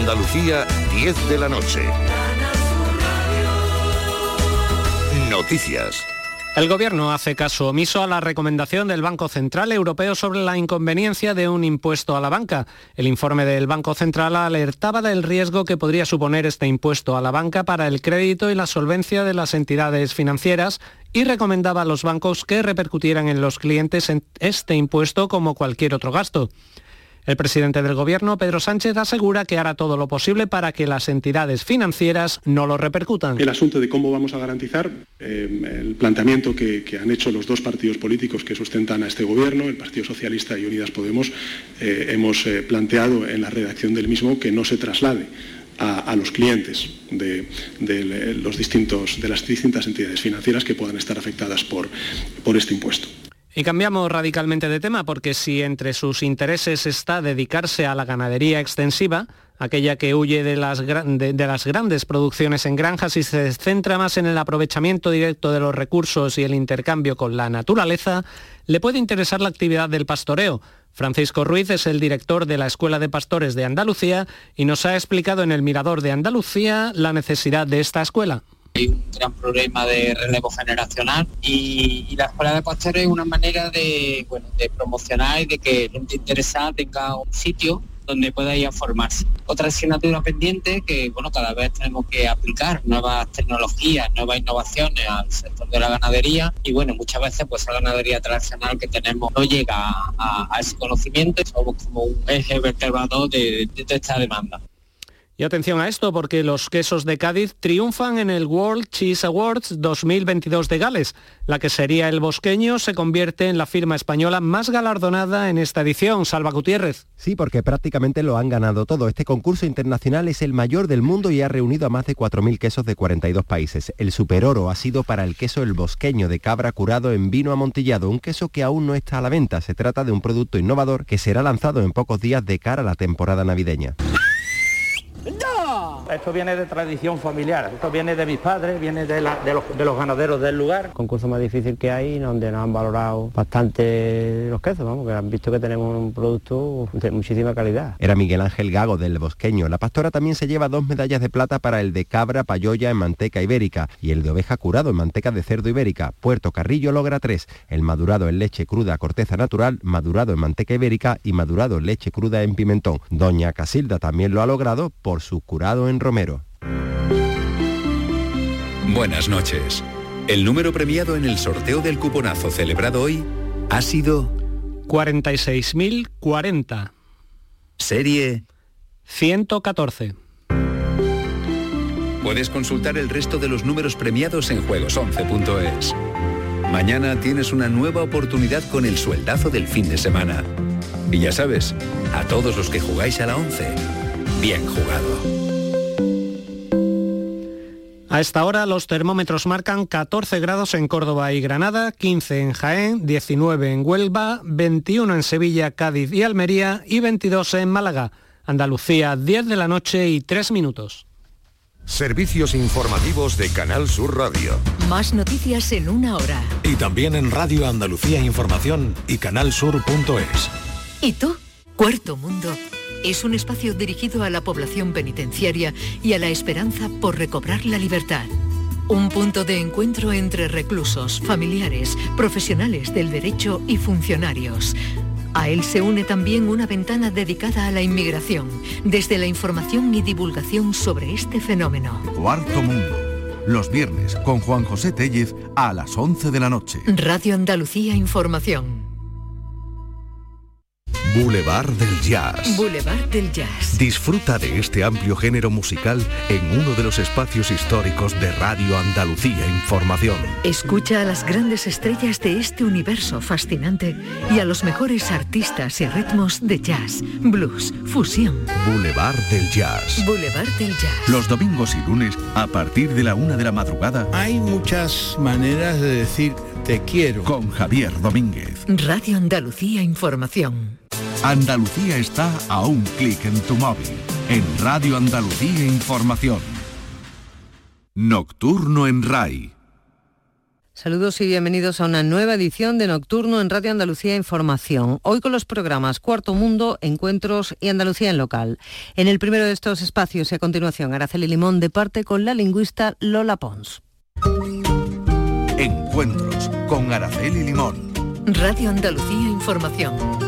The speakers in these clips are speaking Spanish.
Andalucía, 10 de la noche. Noticias. El Gobierno hace caso omiso a la recomendación del Banco Central Europeo sobre la inconveniencia de un impuesto a la banca. El informe del Banco Central alertaba del riesgo que podría suponer este impuesto a la banca para el crédito y la solvencia de las entidades financieras y recomendaba a los bancos que repercutieran en los clientes este impuesto como cualquier otro gasto. El presidente del Gobierno, Pedro Sánchez, asegura que hará todo lo posible para que las entidades financieras no lo repercutan. El asunto de cómo vamos a garantizar eh, el planteamiento que, han hecho los dos partidos políticos que sustentan a este Gobierno, el Partido Socialista y Unidas Podemos, eh, hemos eh, planteado en la redacción del mismo que no se traslade a, los clientes de, los distintos, de las distintas entidades financieras que puedan estar afectadas por, por este impuesto. Y cambiamos radicalmente de tema porque si entre sus intereses está dedicarse a la ganadería extensiva, aquella que huye de las, de, las, grandes producciones en granjas y se centra más en el aprovechamiento directo de los recursos y el intercambio con la naturaleza, le puede interesar la actividad del pastoreo. Francisco Ruiz es el director de la Escuela de Pastores de Andalucía y nos ha explicado en el Mirador de Andalucía la necesidad de esta escuela hay un gran problema de relevo generacional y, la escuela de pastores es una manera de, de promocionar y de que gente interesada tenga un sitio donde pueda ir a formarse. Otra asignatura pendiente que bueno cada vez tenemos que aplicar nuevas tecnologías, nuevas innovaciones al sector de la ganadería y bueno muchas veces pues la ganadería tradicional que tenemos no llega a, ese conocimiento somos como un eje vertebrador de, de esta demanda. Y atención a esto porque los quesos de Cádiz triunfan en el World Cheese Awards 2022 de Gales. La que sería el bosqueño se convierte en la firma española más galardonada en esta edición. Salva Gutiérrez. Sí, porque prácticamente lo han ganado todo. Este concurso internacional es el mayor del mundo y ha reunido a más de 4.000 quesos de 42 países. El superoro ha sido para el queso el bosqueño de cabra curado en vino amontillado, un queso que aún no está a la venta. Se trata de un producto innovador que será lanzado en pocos días de cara a la temporada navideña. Esto viene de tradición familiar, esto viene de mis padres, viene de, los, ganaderos del lugar. concurso más difícil que hay, donde nos han valorado bastante los quesos, vamos, que han visto que tenemos un producto de muchísima calidad. Era Miguel Ángel Gago del Bosqueño. La pastora también se lleva dos medallas de plata para el de cabra payoya en manteca ibérica y el de oveja curado en manteca de cerdo ibérica. Puerto Carrillo logra tres, el madurado en leche cruda corteza natural, madurado en manteca ibérica y madurado en leche cruda en pimentón. Doña Casilda también lo ha logrado por su curado en Romero. Buenas noches. El número premiado en el sorteo del cuponazo celebrado hoy ha sido 46.040. Serie 114. Puedes consultar el resto de los números premiados en juegos11.es. Mañana tienes una nueva oportunidad con el sueldazo del fin de semana. Y ya sabes, a todos los que jugáis a la 11, bien jugado. A esta hora los termómetros marcan 14 grados en Córdoba y Granada, 15 en Jaén, 19 en Huelva, 21 en Sevilla, Cádiz y Almería y 22 en Málaga. Andalucía, 10 de la noche y 3 minutos. Servicios informativos de Canal Sur Radio. Más noticias en una hora. Y también en Radio Andalucía Información y canalsur.es. ¿Y tú? Cuarto Mundo es un espacio dirigido a la población penitenciaria y a la esperanza por recobrar la libertad. Un punto de encuentro entre reclusos, familiares, profesionales del derecho y funcionarios. A él se une también una ventana dedicada a la inmigración, desde la información y divulgación sobre este fenómeno. Cuarto Mundo, los viernes con Juan José Tellez a las 11 de la noche. Radio Andalucía Información. Boulevard del Jazz. Boulevard del Jazz. Disfruta de este amplio género musical en uno de los espacios históricos de Radio Andalucía Información. Escucha a las grandes estrellas de este universo fascinante y a los mejores artistas y ritmos de jazz, blues, fusión. Boulevard del Jazz. Boulevard del Jazz. Los domingos y lunes a partir de la una de la madrugada. Hay muchas maneras de decir te quiero. Con Javier Domínguez. Radio Andalucía Información. Andalucía está a un clic en tu móvil. En Radio Andalucía Información. Nocturno en RAI Saludos y bienvenidos a una nueva edición de Nocturno en Radio Andalucía Información. Hoy con los programas Cuarto Mundo, Encuentros y Andalucía en Local. En el primero de estos espacios y a continuación Araceli Limón de parte con la lingüista Lola Pons. Encuentros con Araceli Limón. Radio Andalucía Información.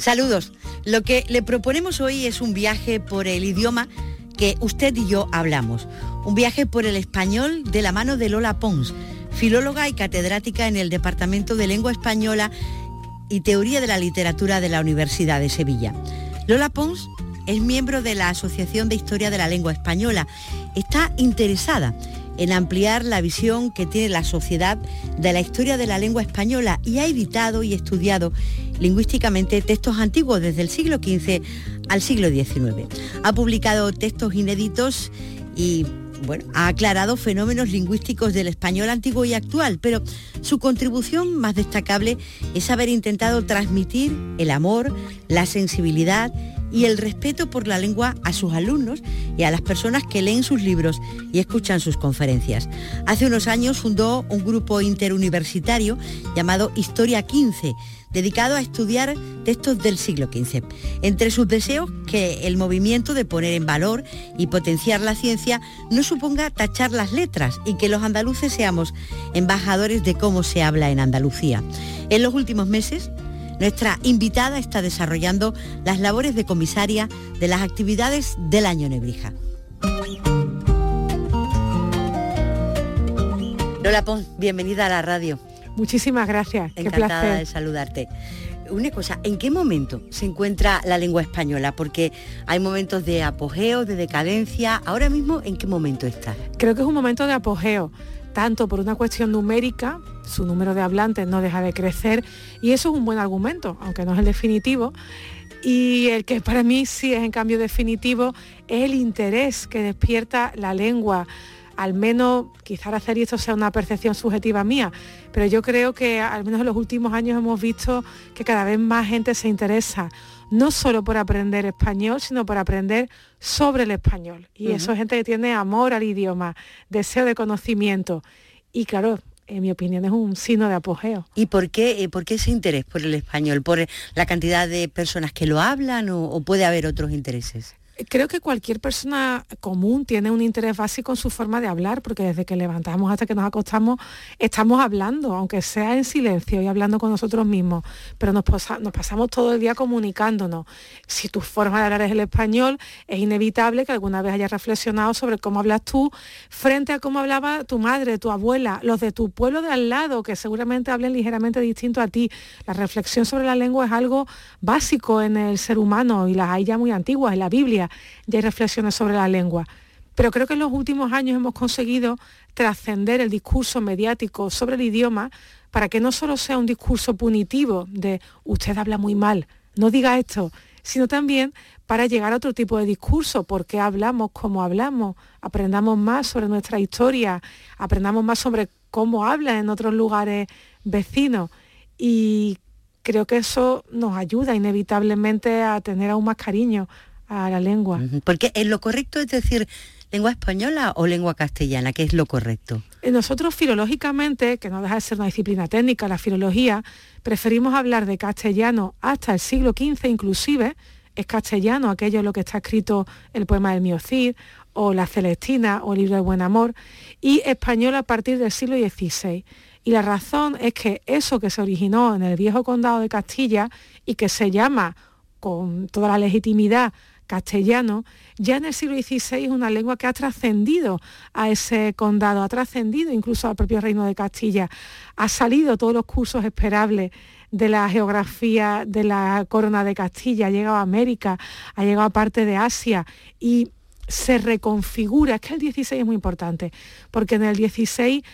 Saludos. Lo que le proponemos hoy es un viaje por el idioma que usted y yo hablamos. Un viaje por el español de la mano de Lola Pons, filóloga y catedrática en el Departamento de Lengua Española y Teoría de la Literatura de la Universidad de Sevilla. Lola Pons es miembro de la Asociación de Historia de la Lengua Española. Está interesada en ampliar la visión que tiene la sociedad de la historia de la lengua española y ha editado y estudiado lingüísticamente textos antiguos desde el siglo XV al siglo XIX. Ha publicado textos inéditos y bueno, ha aclarado fenómenos lingüísticos del español antiguo y actual, pero su contribución más destacable es haber intentado transmitir el amor, la sensibilidad y el respeto por la lengua a sus alumnos y a las personas que leen sus libros y escuchan sus conferencias. Hace unos años fundó un grupo interuniversitario llamado Historia 15, dedicado a estudiar textos del siglo XV. Entre sus deseos, que el movimiento de poner en valor y potenciar la ciencia no suponga tachar las letras y que los andaluces seamos embajadores de cómo se habla en Andalucía. En los últimos meses, nuestra invitada está desarrollando las labores de comisaria de las actividades del año Nebrija. Lola Pons, bienvenida a la radio. Muchísimas gracias. Encantada de saludarte. Una cosa, ¿en qué momento se encuentra la lengua española? Porque hay momentos de apogeo, de decadencia. Ahora mismo, ¿en qué momento está? Creo que es un momento de apogeo, tanto por una cuestión numérica, su número de hablantes no deja de crecer, y eso es un buen argumento, aunque no es el definitivo. Y el que para mí sí es en cambio definitivo es el interés que despierta la lengua al menos, quizás hacer esto sea una percepción subjetiva mía, pero yo creo que al menos en los últimos años hemos visto que cada vez más gente se interesa, no solo por aprender español, sino por aprender sobre el español. Y eso es gente que tiene amor al idioma, deseo de conocimiento. Y claro, en mi opinión, es un signo de apogeo. ¿Y por qué, eh, por qué ese interés por el español? ¿Por la cantidad de personas que lo hablan o puede haber otros intereses? Creo que cualquier persona común tiene un interés básico en su forma de hablar, porque desde que levantamos hasta que nos acostamos estamos hablando, aunque sea en silencio y hablando con nosotros mismos, pero nos, pasamos todo el día comunicándonos. Si tu forma de hablar es el español, es inevitable que alguna vez hayas reflexionado sobre cómo hablas tú frente a cómo hablaba tu madre, tu abuela, los de tu pueblo de al lado, que seguramente hablen ligeramente distinto a ti. La reflexión sobre la lengua es algo básico en el ser humano y las hay ya muy antiguas, en la Biblia ya hay reflexiones sobre la lengua. Pero creo que en los últimos años hemos conseguido trascender el discurso mediático sobre el idioma para que no solo sea un discurso punitivo de usted habla muy mal, no diga esto, sino también para llegar a otro tipo de discurso, porque hablamos como hablamos, aprendamos más sobre nuestra historia, aprendamos más sobre cómo hablan en otros lugares vecinos. Y creo que eso nos ayuda inevitablemente a tener aún más cariño a la lengua. Porque en lo correcto es decir lengua española o lengua castellana, ¿qué es lo correcto? Eh, nosotros filológicamente, que no deja de ser una disciplina técnica, la filología, preferimos hablar de castellano hasta el siglo XV inclusive, es castellano aquello es lo que está escrito el poema del Miocid o la Celestina o el libro de Buen Amor, y español a partir del siglo XVI. Y la razón es que eso que se originó en el viejo condado de Castilla y que se llama con toda la legitimidad castellano, ya en el siglo XVI es una lengua que ha trascendido a ese condado, ha trascendido incluso al propio reino de Castilla, ha salido todos los cursos esperables de la geografía de la corona de Castilla, ha llegado a América, ha llegado a parte de Asia y se reconfigura, es que el XVI es muy importante, porque en el XVI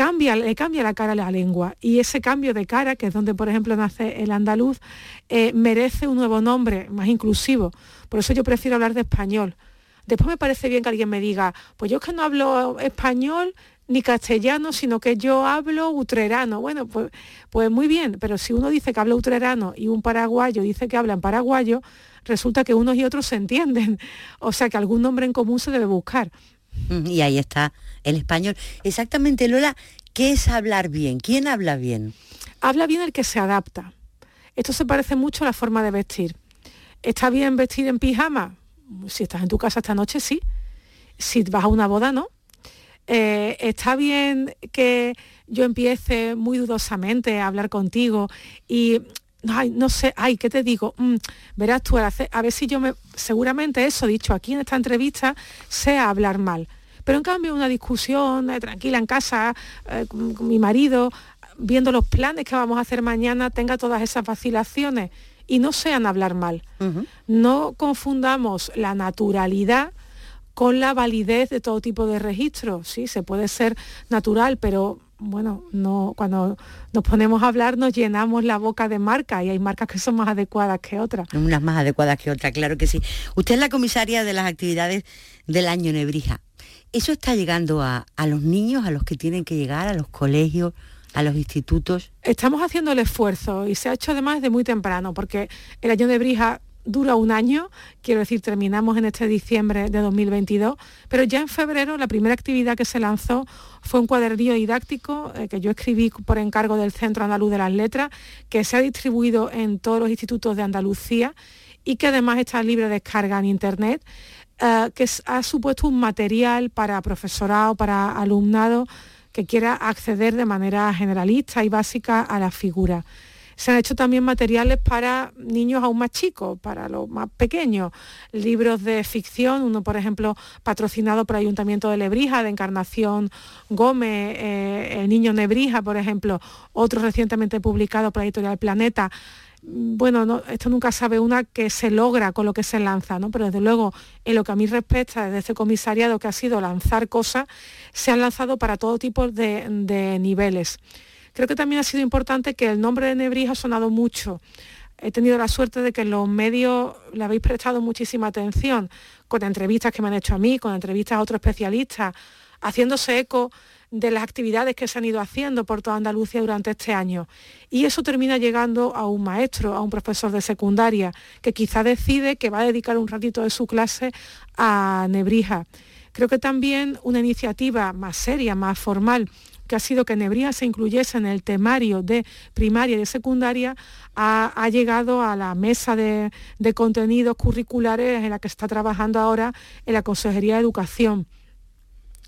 cambia, le cambia la cara a la lengua y ese cambio de cara, que es donde por ejemplo nace el andaluz, eh, merece un nuevo nombre más inclusivo. Por eso yo prefiero hablar de español. Después me parece bien que alguien me diga, pues yo es que no hablo español ni castellano, sino que yo hablo utrerano. Bueno, pues, pues muy bien, pero si uno dice que habla utrerano y un paraguayo dice que habla en paraguayo, resulta que unos y otros se entienden. O sea que algún nombre en común se debe buscar. Y ahí está el español. Exactamente, Lola, ¿qué es hablar bien? ¿Quién habla bien? Habla bien el que se adapta. Esto se parece mucho a la forma de vestir. ¿Está bien vestir en pijama? Si estás en tu casa esta noche, sí. Si vas a una boda, no. Eh, ¿Está bien que yo empiece muy dudosamente a hablar contigo y no sé, ay, ¿qué te digo? Mm, verás tú, a ver si yo me, seguramente eso dicho aquí en esta entrevista, sea hablar mal. Pero en cambio una discusión eh, tranquila en casa, eh, con, mi marido, viendo los planes que vamos a hacer mañana, tenga todas esas vacilaciones y no sean hablar mal. No confundamos la naturalidad con la validez de todo tipo de registros. Sí, se puede ser natural, pero bueno, no, cuando nos ponemos a hablar nos llenamos la boca de marcas y hay marcas que son más adecuadas que otras. Unas más adecuadas que otras, claro que sí. Usted es la comisaria de las actividades del año Nebrija. ¿Eso está llegando a, los niños, a los que tienen que llegar, a los colegios? a los institutos? Estamos haciendo el esfuerzo y se ha hecho además de muy temprano, porque el año de Brija dura un año, quiero decir, terminamos en este diciembre de 2022, pero ya en febrero la primera actividad que se lanzó fue un cuadernillo didáctico eh, que yo escribí por encargo del Centro Andaluz de las Letras, que se ha distribuido en todos los institutos de Andalucía y que además está libre de descarga en Internet, eh, que ha supuesto un material para profesorado, para alumnado que quiera acceder de manera generalista y básica a la figura. Se han hecho también materiales para niños aún más chicos, para los más pequeños, libros de ficción, uno por ejemplo patrocinado por el Ayuntamiento de Lebrija, de Encarnación Gómez, eh, El Niño Nebrija, por ejemplo, otro recientemente publicado por la editorial Planeta bueno, esto nunca sabe una que se logra con lo que se lanza, ¿no? pero desde luego en lo que a mí respecta desde este comisariado que ha sido lanzar cosas, se han lanzado para todo tipo de, de niveles. Creo que también ha sido importante que el nombre de Nebrija ha sonado mucho. He tenido la suerte de que los medios le habéis prestado muchísima atención, con entrevistas que me han hecho a mí, con entrevistas a otros especialistas, haciéndose eco de las actividades que se han ido haciendo por toda Andalucía durante este año. Y eso termina llegando a un maestro, a un profesor de secundaria, que quizá decide que va a dedicar un ratito de su clase a Nebrija. Creo que también una iniciativa más seria, más formal, que ha sido que Nebrija se incluyese en el temario de primaria y de secundaria, ha, llegado a la mesa de, de contenidos curriculares en la que está trabajando ahora en la Consejería de Educación.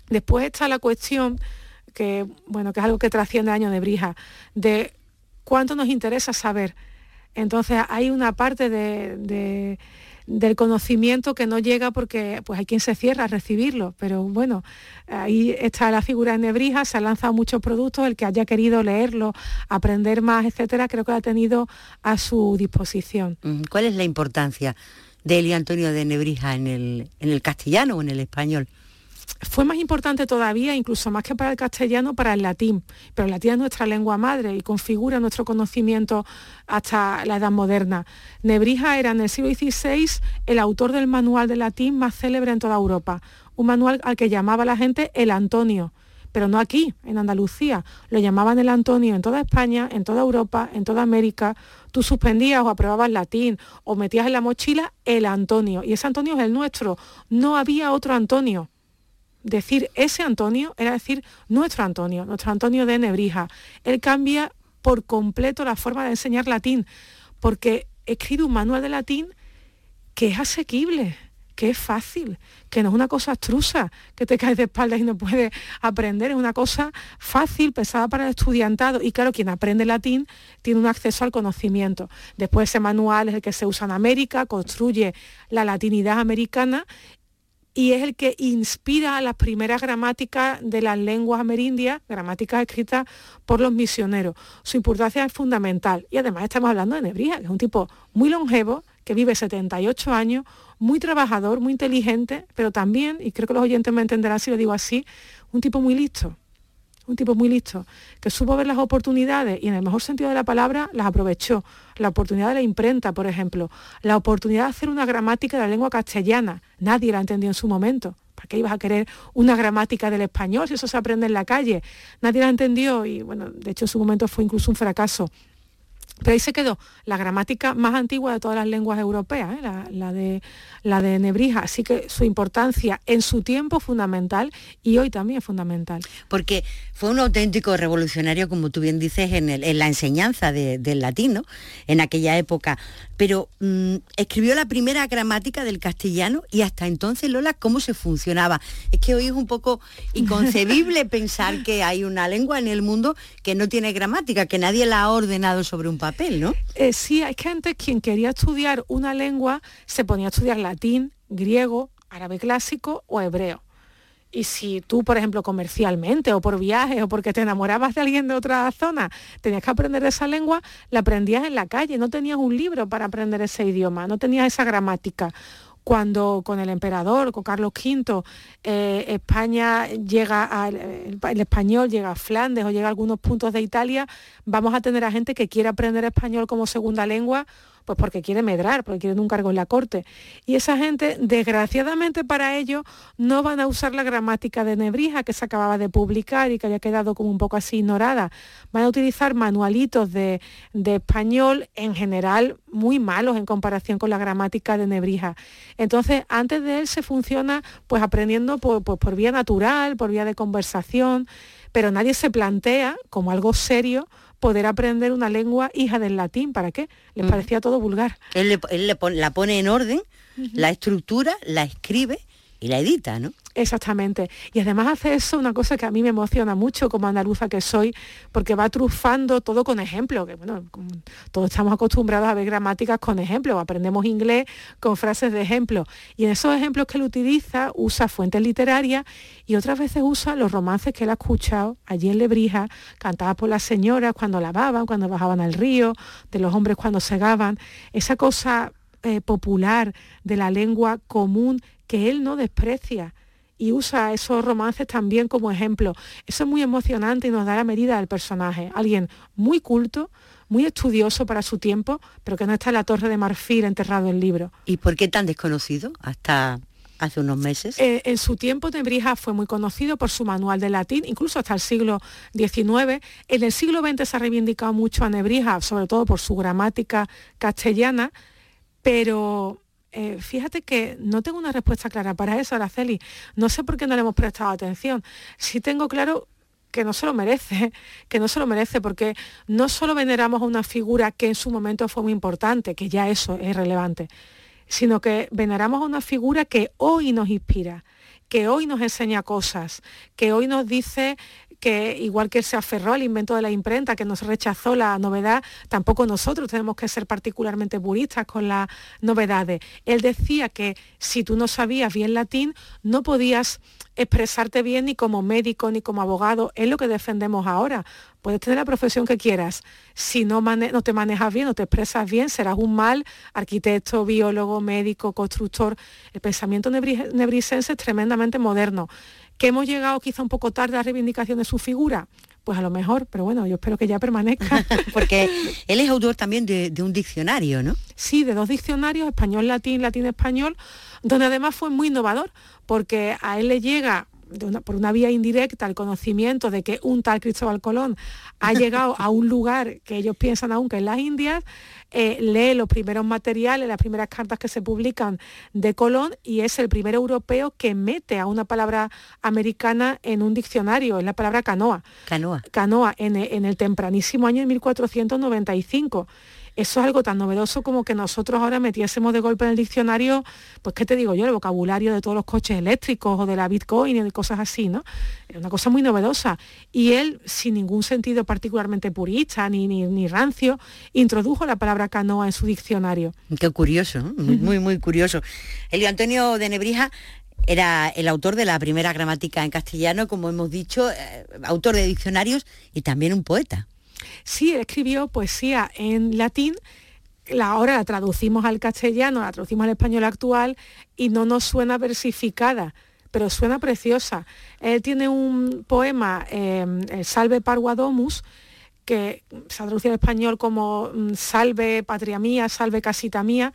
Después está la cuestión, que, bueno, que es algo que trasciende años de Brija, de cuánto nos interesa saber. Entonces hay una parte de del conocimiento que no llega porque pues hay quien se cierra a recibirlo, pero bueno, ahí está la figura de Nebrija, se han lanzado muchos productos, el que haya querido leerlo, aprender más, etcétera, creo que lo ha tenido a su disposición. ¿Cuál es la importancia de Eli Antonio de Nebrija en el, en el castellano o en el español? Fue más importante todavía, incluso más que para el castellano, para el latín. Pero el latín es nuestra lengua madre y configura nuestro conocimiento hasta la edad moderna. Nebrija era en el siglo XVI el autor del manual de latín más célebre en toda Europa, un manual al que llamaba la gente el Antonio, pero no aquí, en Andalucía. Lo llamaban el Antonio en toda España, en toda Europa, en toda América. Tú suspendías o aprobabas latín o metías en la mochila el Antonio. Y ese Antonio es el nuestro. No había otro Antonio decir ese Antonio era decir nuestro Antonio, nuestro Antonio de Nebrija. Él cambia por completo la forma de enseñar latín, porque escribe un manual de latín que es asequible, que es fácil, que no es una cosa abstrusa, que te caes de espaldas y no puedes aprender, es una cosa fácil, pesada para el estudiantado. Y claro, quien aprende latín tiene un acceso al conocimiento. Después ese manual es el que se usa en América, construye la latinidad americana y es el que inspira a las primeras gramáticas de las lenguas amerindias, gramáticas escritas por los misioneros. Su importancia es fundamental. Y además estamos hablando de Nebrija, que es un tipo muy longevo, que vive 78 años, muy trabajador, muy inteligente, pero también, y creo que los oyentes me entenderán si lo digo así, un tipo muy listo un tipo muy listo, que supo ver las oportunidades y en el mejor sentido de la palabra las aprovechó. La oportunidad de la imprenta, por ejemplo, la oportunidad de hacer una gramática de la lengua castellana. Nadie la entendió en su momento, ¿para qué ibas a querer una gramática del español si eso se aprende en la calle? Nadie la entendió y bueno, de hecho en su momento fue incluso un fracaso. Pero ahí se quedó la gramática más antigua de todas las lenguas europeas, ¿eh? la, de, la de Nebrija. Así que su importancia en su tiempo fundamental y hoy también es fundamental. Porque fue un auténtico revolucionario, como tú bien dices, en, en la enseñanza del latino en aquella época. Pero mm, escribió la primera gramática del castellano y hasta entonces, Lola, ¿cómo se funcionaba? Es que hoy es un poco inconcebible pensar que hay una lengua en el mundo que no tiene gramática, que nadie la ha ordenado sobre un papel, ¿no? Eh, sí, hay que antes quien quería estudiar una lengua se ponía a estudiar latín, griego, árabe clásico o hebreo. Y si tú, por ejemplo, comercialmente o por viajes o porque te enamorabas de alguien de otra zona, tenías que aprender esa lengua, la aprendías en la calle, no tenías un libro para aprender ese idioma, no tenías esa gramática cuando con el emperador, con Carlos V, eh, España llega al el, español llega a Flandes o llega a algunos puntos de Italia, vamos a tener a gente que quiere aprender español como segunda lengua pues porque quiere medrar, porque quieren un cargo en la corte. Y esa gente, desgraciadamente para ellos, no van a usar la gramática de Nebrija que se acababa de publicar y que había quedado como un poco así ignorada. Van a utilizar manualitos de, español en general muy malos en comparación con la gramática de Nebrija. Entonces, antes de él se funciona pues aprendiendo por, por vía natural, por vía de conversación, pero nadie se plantea como algo serio poder aprender una lengua hija del latín. ¿Para qué? Les parecía todo vulgar. Él, la pone en orden, la estructura, la escribe y la edita, ¿no? Exactamente. Y además hace eso una cosa que a mí me emociona mucho como andaluza que soy, porque va trufando todo con ejemplos, que bueno, todos estamos acostumbrados a ver gramáticas con ejemplos, aprendemos inglés con frases de ejemplo. Y en esos ejemplos que él utiliza, usa fuentes literarias y otras veces usa los romances que él ha escuchado allí en Lebrija, cantadas por las señoras cuando lavaban, cuando bajaban al río, de los hombres cuando segaban, esa cosa eh, popular de la lengua común que él no desprecia y usa esos romances también como ejemplo. Eso es muy emocionante y nos da la medida del personaje. Alguien muy culto, muy estudioso para su tiempo, pero que no está en la torre de marfil enterrado en libro. ¿Y por qué tan desconocido hasta hace unos meses? Eh, en su tiempo Nebrija fue muy conocido por su manual de latín, incluso hasta el siglo XIX. En el siglo XX se ha reivindicado mucho a Nebrija, sobre todo por su gramática castellana, pero eh, fíjate que no tengo una respuesta clara para eso, Araceli. No sé por qué no le hemos prestado atención. Sí tengo claro que no se lo merece, que no se lo merece, porque no solo veneramos a una figura que en su momento fue muy importante, que ya eso es relevante, sino que veneramos a una figura que hoy nos inspira, que hoy nos enseña cosas, que hoy nos dice que igual que se aferró al invento de la imprenta, que nos rechazó la novedad, tampoco nosotros tenemos que ser particularmente puristas con las novedades. Él decía que si tú no sabías bien latín, no podías expresarte bien ni como médico ni como abogado. Es lo que defendemos ahora. Puedes tener la profesión que quieras. Si no, no te manejas bien, no te expresas bien, serás un mal arquitecto, biólogo, médico, constructor. El pensamiento nebrisense es tremendamente moderno que hemos llegado quizá un poco tarde a la reivindicación de su figura. Pues a lo mejor, pero bueno, yo espero que ya permanezca. Porque él es autor también de, de un diccionario, ¿no? Sí, de dos diccionarios, español-latín, latín-español, donde además fue muy innovador, porque a él le llega por una vía indirecta el conocimiento de que un tal Cristóbal Colón ha llegado a un lugar que ellos piensan aún que es las Indias, eh, lee los primeros materiales, las primeras cartas que se publican de Colón y es el primer europeo que mete a una palabra americana en un diccionario, es la palabra canoa. Canoa. Canoa, en, en el tempranísimo año de 1495 eso es algo tan novedoso como que nosotros ahora metiésemos de golpe en el diccionario, pues qué te digo yo, el vocabulario de todos los coches eléctricos o de la Bitcoin y de cosas así, ¿no? Es una cosa muy novedosa. Y él, sin ningún sentido particularmente purista ni, ni, rancio, introdujo la palabra canoa en su diccionario. Qué curioso, muy, muy curioso. Elio Antonio de Nebrija era el autor de la primera gramática en castellano, como hemos dicho, eh, autor de diccionarios y también un poeta. Sí, él escribió poesía en latín, la ahora la traducimos al castellano, la traducimos al español actual y no nos suena versificada, pero suena preciosa. Él tiene un poema, em, Salve Parguadomus, que se traduce al español como mm, Salve patria mía, salve casita mía,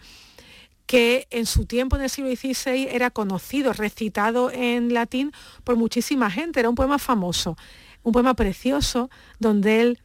que en su tiempo en el siglo XVI era conocido, recitado en latín por muchísima gente, era un poema famoso, un poema precioso donde él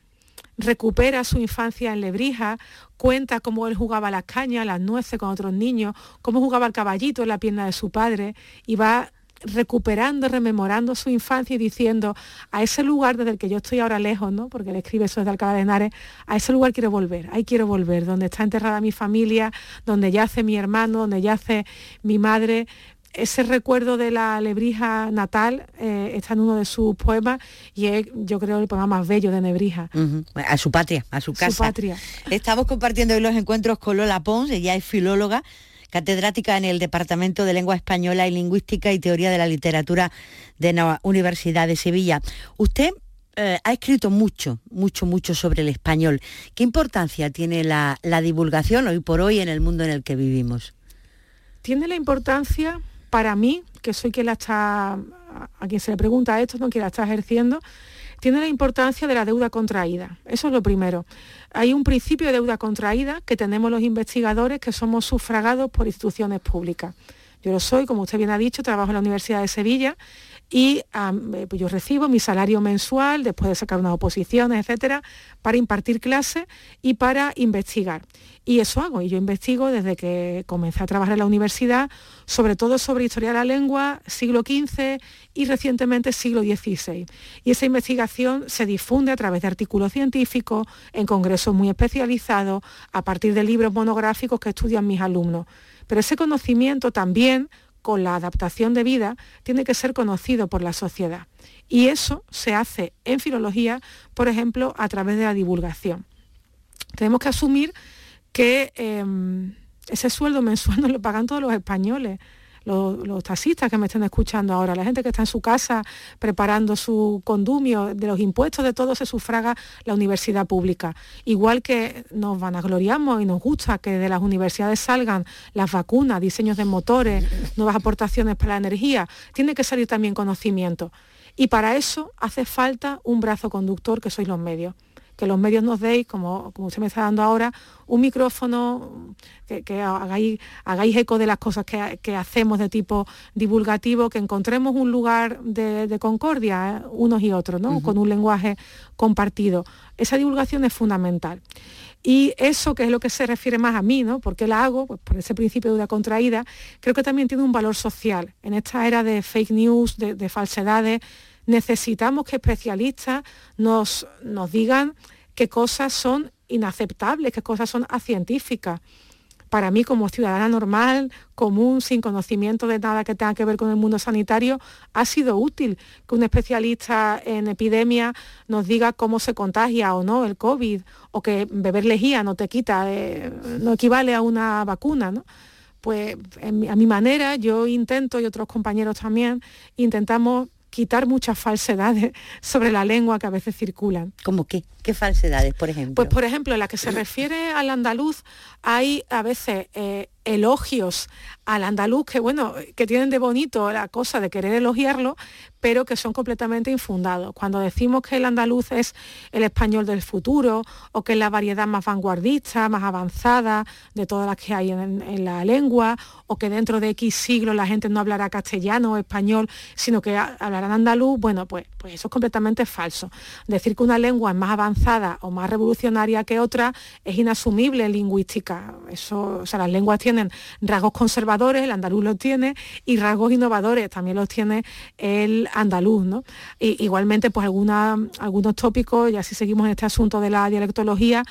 recupera su infancia en Lebrija, cuenta cómo él jugaba las cañas, las nueces con otros niños, cómo jugaba el caballito en la pierna de su padre y va recuperando, rememorando su infancia y diciendo, a ese lugar desde el que yo estoy ahora lejos, ¿no? porque él escribe eso desde Alcalá de Henares, a ese lugar quiero volver, ahí quiero volver, donde está enterrada mi familia, donde yace mi hermano, donde yace mi madre, ese recuerdo de la Lebrija natal eh, está en uno de sus poemas y es, yo creo, el poema más bello de Nebrija. A su patria, a su casa. Su patria. Estamos compartiendo hoy los encuentros con Lola Pons, ella es filóloga, catedrática en el Departamento de Lengua Española y Lingüística y Teoría de la Literatura de la Universidad de Sevilla. Usted eh, ha escrito mucho, mucho, mucho sobre el español. ¿Qué importancia tiene la, la divulgación hoy por hoy en el mundo en el que vivimos? Tiene la importancia para mí, que soy quien la está, a quien se le pregunta esto, no quien la está ejerciendo, tiene la importancia de la deuda contraída. Eso es lo primero. Hay un principio de deuda contraída que tenemos los investigadores que somos sufragados por instituciones públicas. Yo lo soy, como usted bien ha dicho, trabajo en la Universidad de Sevilla y eh, pues yo recibo mi salario mensual después de sacar unas oposiciones, etcétera, para impartir clases y para investigar. Y eso hago, y yo investigo desde que comencé a trabajar en la universidad, sobre todo sobre historia de la lengua, siglo XV y recientemente siglo XVI. Y esa investigación se difunde a través de artículos científicos, en congresos muy especializados, a partir de libros monográficos que estudian mis alumnos. Pero ese conocimiento también, con la adaptación de vida, tiene que ser conocido por la sociedad. Y eso se hace en filología, por ejemplo, a través de la divulgación. Tenemos que asumir que em, ese sueldo mensual no lo pagan todos los españoles. Los, taxistas que me estén escuchando ahora, la gente que está en su casa preparando su condumio, de los impuestos de todo se sufraga la universidad pública. Igual que nos vanagloriamos y nos gusta que de las universidades salgan las vacunas, diseños de motores, nuevas aportaciones para la energía, tiene que salir también conocimiento. Y para eso hace falta un brazo conductor que sois los medios que los medios nos deis, como, como usted me está dando ahora, un micrófono, que, hagáis, hagáis, eco de las cosas que, hacemos de tipo divulgativo, que encontremos un lugar de, concordia, ¿eh? unos y otros, ¿no? con un lenguaje compartido. Esa divulgación es fundamental. Y eso, que es lo que se refiere más a mí, ¿no? ¿Por qué la hago? Pues por ese principio de duda contraída, creo que también tiene un valor social. En esta era de fake news, de, de falsedades, necesitamos que especialistas nos, nos digan qué cosas son inaceptables, qué cosas son acientíficas. Para mí, como ciudadana normal, común, sin conocimiento de nada que tenga que ver con el mundo sanitario, ha sido útil que un especialista en epidemia nos diga cómo se contagia o no el COVID, o que beber lejía no te quita, eh, no equivale a una vacuna. ¿no? Pues a mi manera, yo intento, y otros compañeros también, intentamos quitar muchas falsedades sobre la lengua que a veces circulan. ¿Cómo qué? ¿Qué falsedades, por ejemplo? Pues por ejemplo, en la que se refiere al andaluz hay a veces eh, elogios al andaluz que bueno, que tienen de bonito la cosa de querer elogiarlo, pero que son completamente infundados. Cuando decimos que el andaluz es el español del futuro o que es la variedad más vanguardista, más avanzada de todas las que hay en, la lengua, o que dentro de X siglos la gente no hablará castellano o español, sino que hablarán andaluz, bueno, pues, pues eso es completamente falso. Decir que una lengua es más avanzada o más revolucionaria que otra es inasumible lingüística. Eso, o sea, las lenguas tienen rasgos conservadores, el andaluz los tiene, y rasgos innovadores también los tiene el andaluz. ¿no? igualmente, pues algunos tópicos, y así seguimos en este asunto de la dialectología,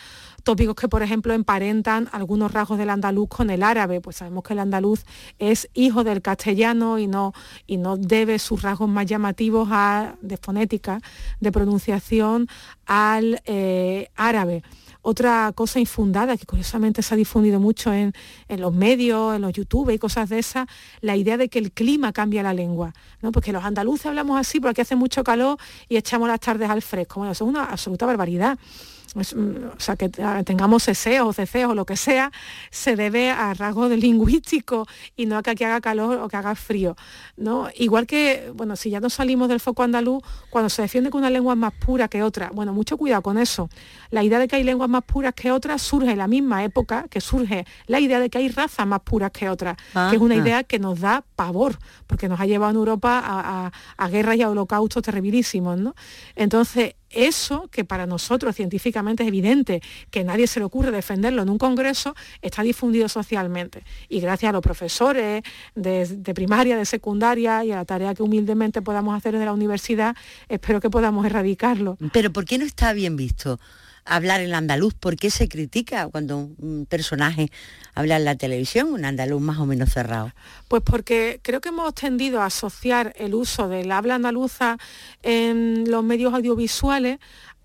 tópicos que, por ejemplo, emparentan algunos rasgos del andaluz con el árabe, pues sabemos que el andaluz es hijo del castellano y no, y no debe sus rasgos más llamativos a, de fonética, de pronunciación, al eh, árabe. Otra cosa infundada que curiosamente se ha difundido mucho en, los medios, en los YouTube y cosas de esas, la idea de que el clima cambia la lengua, ¿no? Porque los andaluces hablamos así porque hace mucho calor y echamos las tardes al fresco. Bueno, eso es una absoluta barbaridad. O sea, que tengamos ceseo o o lo que sea, se debe a rasgos lingüísticos y no a que aquí haga calor o que haga frío. ¿no? Igual que, bueno, si ya no salimos del foco andaluz, cuando se defiende que una lengua es más pura que otra, bueno, mucho cuidado con eso. La idea de que hay lenguas más puras que otras surge en la misma época que surge la idea de que hay razas más puras que otras, que es una idea que nos da pavor, porque nos ha llevado en Europa a, a guerras y a holocaustos terribilísimos. ¿no? Entonces, eso, que para nosotros científicamente es evidente, que nadie se le ocurre defenderlo en un congreso, está difundido socialmente. Y gracias a los profesores de, primaria, de secundaria y a la tarea que humildemente podamos hacer en la universidad, espero que podamos erradicarlo. Pero ¿por qué no está bien visto? Hablar en andaluz, ¿por qué se critica cuando un personaje habla en la televisión, un andaluz más o menos cerrado? Pues porque creo que hemos tendido a asociar el uso del habla andaluza en los medios audiovisuales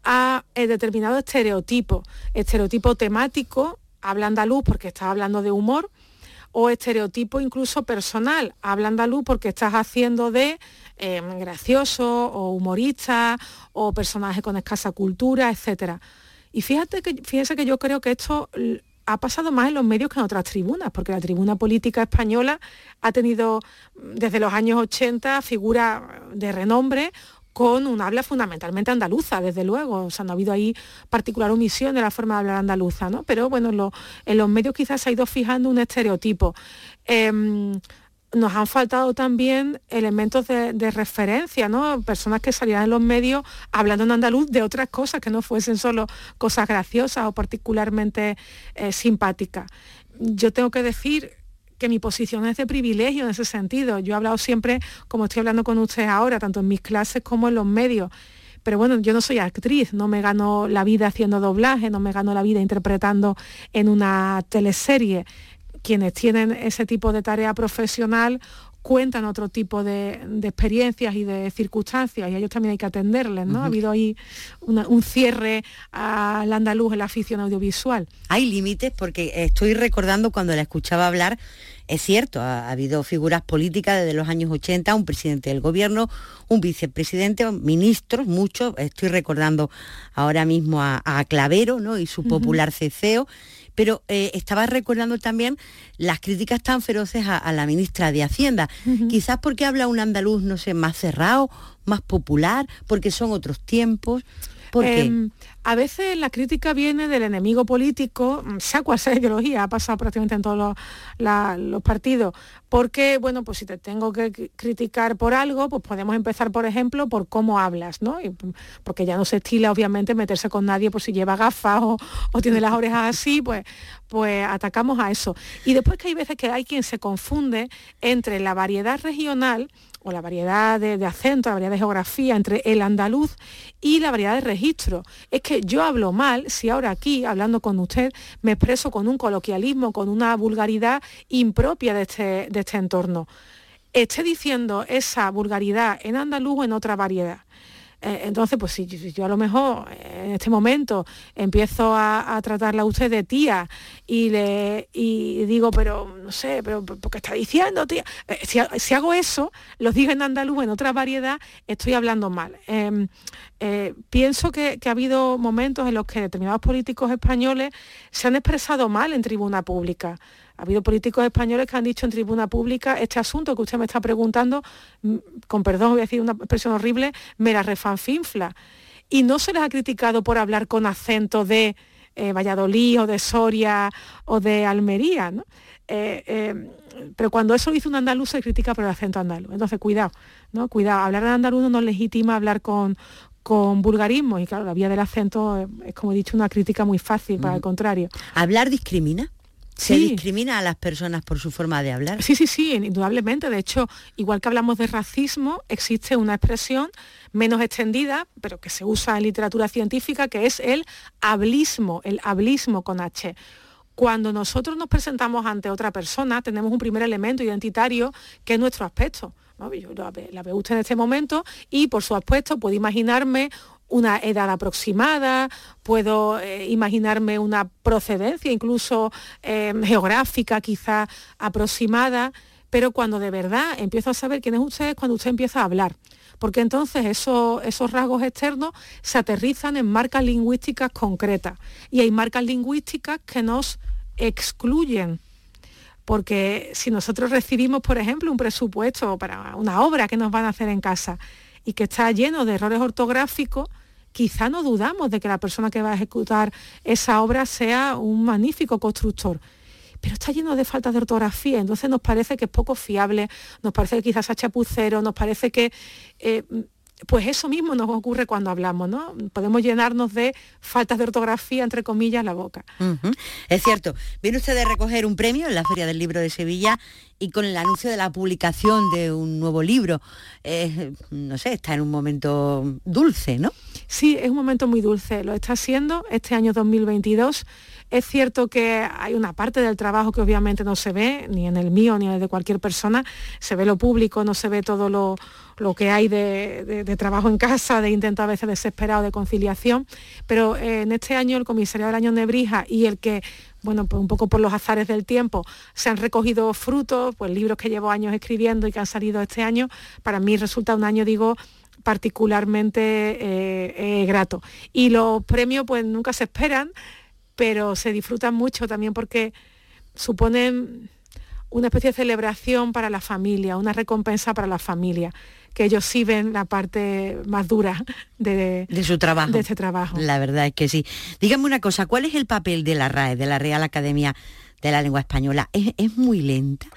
a eh, determinado estereotipo, estereotipo temático, habla andaluz porque estás hablando de humor, o estereotipo incluso personal, habla andaluz porque estás haciendo de eh, gracioso o humorista o personaje con escasa cultura, etcétera. Y fíjate que, fíjese que yo creo que esto ha pasado más en los medios que en otras tribunas, porque la tribuna política española ha tenido desde los años 80 figuras de renombre con un habla fundamentalmente andaluza, desde luego. O sea, no ha habido ahí particular omisión de la forma de hablar andaluza, ¿no? Pero bueno, en, los medios quizás se ha ido fijando un estereotipo. Em, nos han faltado también elementos de, referencia, ¿no? Personas que salían en los medios hablando en andaluz de otras cosas que no fuesen solo cosas graciosas o particularmente eh, simpáticas. Yo tengo que decir que mi posición es de privilegio en ese sentido. Yo he hablado siempre, como estoy hablando con ustedes ahora, tanto en mis clases como en los medios. Pero bueno, yo no soy actriz, no me gano la vida haciendo doblaje, no me gano la vida interpretando en una teleserie quienes tienen ese tipo de tarea profesional cuentan otro tipo de, experiencias y de circunstancias y a ellos también hay que atenderles, ¿no? Ha habido ahí un cierre al andaluz en la afición audiovisual. Hay límites porque estoy recordando cuando la escuchaba hablar, es cierto, ha, habido figuras políticas desde los años 80, un presidente del gobierno, un vicepresidente, ministros, muchos, estoy recordando ahora mismo a, Clavero ¿no? y su popular ceceo pero eh, estaba recordando también las críticas tan feroces a, la ministra de Hacienda. Quizás porque habla un andaluz, no sé, más cerrado, más popular, porque son otros tiempos. Em, a veces la crítica viene del enemigo político, mm, sea cual sea ideología, ha pasado prácticamente en todos los, partidos, porque, bueno, pues si te tengo que criticar por algo, pues podemos empezar, por ejemplo, por cómo hablas, ¿no? Mm, porque ya no se estila, obviamente, meterse con nadie por si lleva gafas o, o tiene las orejas así, pues, pues atacamos a eso. Y después que hay veces que hay quien se confunde entre la variedad regional o la variedad de, acento, la variedad de geografía entre el andaluz y la variedad de registro. Es que yo hablo mal si ahora aquí, hablando con usted, me expreso con un coloquialismo, con una vulgaridad impropia de este, de este entorno. Esté diciendo esa vulgaridad en andaluz o en otra variedad. Eh, entonces, pues si, yo a lo mejor en este momento empiezo a, tratarla a usted de tía y le digo, pero no sé, pero ¿por qué está diciendo tía? Eh, si, hago eso, los digo en andaluz, en otra variedad, estoy hablando mal. Em, eh, pienso que ha habido momentos en los que determinados políticos españoles se han expresado mal en tribuna pública. Ha habido políticos españoles que han dicho en tribuna pública este asunto que usted me está preguntando, mm, con perdón, voy a decir una expresión horrible, me la refanfinfla. Y no se les ha criticado por hablar con acento de eh, Valladolid o de Soria o de Almería, eh, eh, pero cuando eso lo hizo un andaluz se critica por el acento andaluz. Entonces, cuidado, ¿no? Cuidado, hablar en andaluz no legitima hablar con, con vulgarismo y claro, la vía del acento es, como he dicho, una crítica muy fácil, para el contrario. ¿Hablar discrimina? ¿Se discrimina a las personas por su forma de hablar? Sí, sí, sí, indudablemente. De hecho, igual que hablamos de racismo, existe una expresión menos extendida, pero que se usa en literatura científica, que es el hablismo, el hablismo con H. Cuando nosotros nos presentamos ante otra persona, tenemos un primer elemento identitario que es nuestro aspecto. Yo la veo usted en este momento y por su aspecto puedo imaginarme una edad aproximada, puedo eh, imaginarme una procedencia incluso eh, geográfica quizá aproximada, pero cuando de verdad empiezo a saber quién es usted es cuando usted empieza a hablar. porque entonces esos rasgos externos se aterrizan en marcas lingüísticas concretas y hay marcas lingüísticas que nos excluyen porque si nosotros recibimos, por ejemplo, un presupuesto para una obra que nos van a hacer en casa y que está lleno de errores ortográficos, quizá no dudamos de que la persona que va a ejecutar esa obra sea un magnífico constructor pero está lleno de faltas de ortografía, entonces nos parece que es poco fiable, nos parece que quizás sea chapucero, nos parece que... Eh, pues eso mismo nos ocurre cuando hablamos, ¿no? Podemos llenarnos de faltas de ortografía, entre comillas, la boca. Es cierto. Viene usted de recoger un premio en la Feria del Libro de Sevilla y con el anuncio de la publicación de un nuevo libro. Eh, no sé, está en un momento dulce, ¿no? Sí, es un momento muy dulce. Lo está haciendo este año 2022 es cierto que hay una parte del trabajo que obviamente no se ve, ni en el mío ni en el de cualquier persona, se ve lo público, no se ve todo lo, que hay de, trabajo en casa, de intento a veces desesperado de conciliación, pero eh, en este año el comisario del año Nebrija y el que bueno, pues un poco por los azares del tiempo, se han recogido frutos, pues libros que llevo años escribiendo y que han salido este año, para mí resulta un año, digo, particularmente eh, eh, grato. Y los premios pues nunca se esperan, pero se disfrutan mucho también porque suponen una especie de celebración para la familia, una recompensa para la familia, que ellos sí ven la parte más dura de, su trabajo. De este trabajo. La verdad es que sí. Dígame una cosa, ¿cuál es el papel de la RAE, de la Real Academia de la Lengua Española? ¿Es, muy lenta?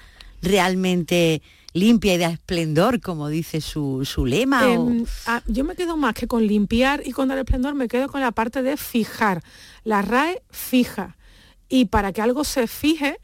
¿Realmente limpia y de esplendor, como dice su, lema? Em, ah, yo me quedo más que con limpiar y con dar esplendor, me quedo con la parte de fijar. La RAE fija. Y para que algo se fije,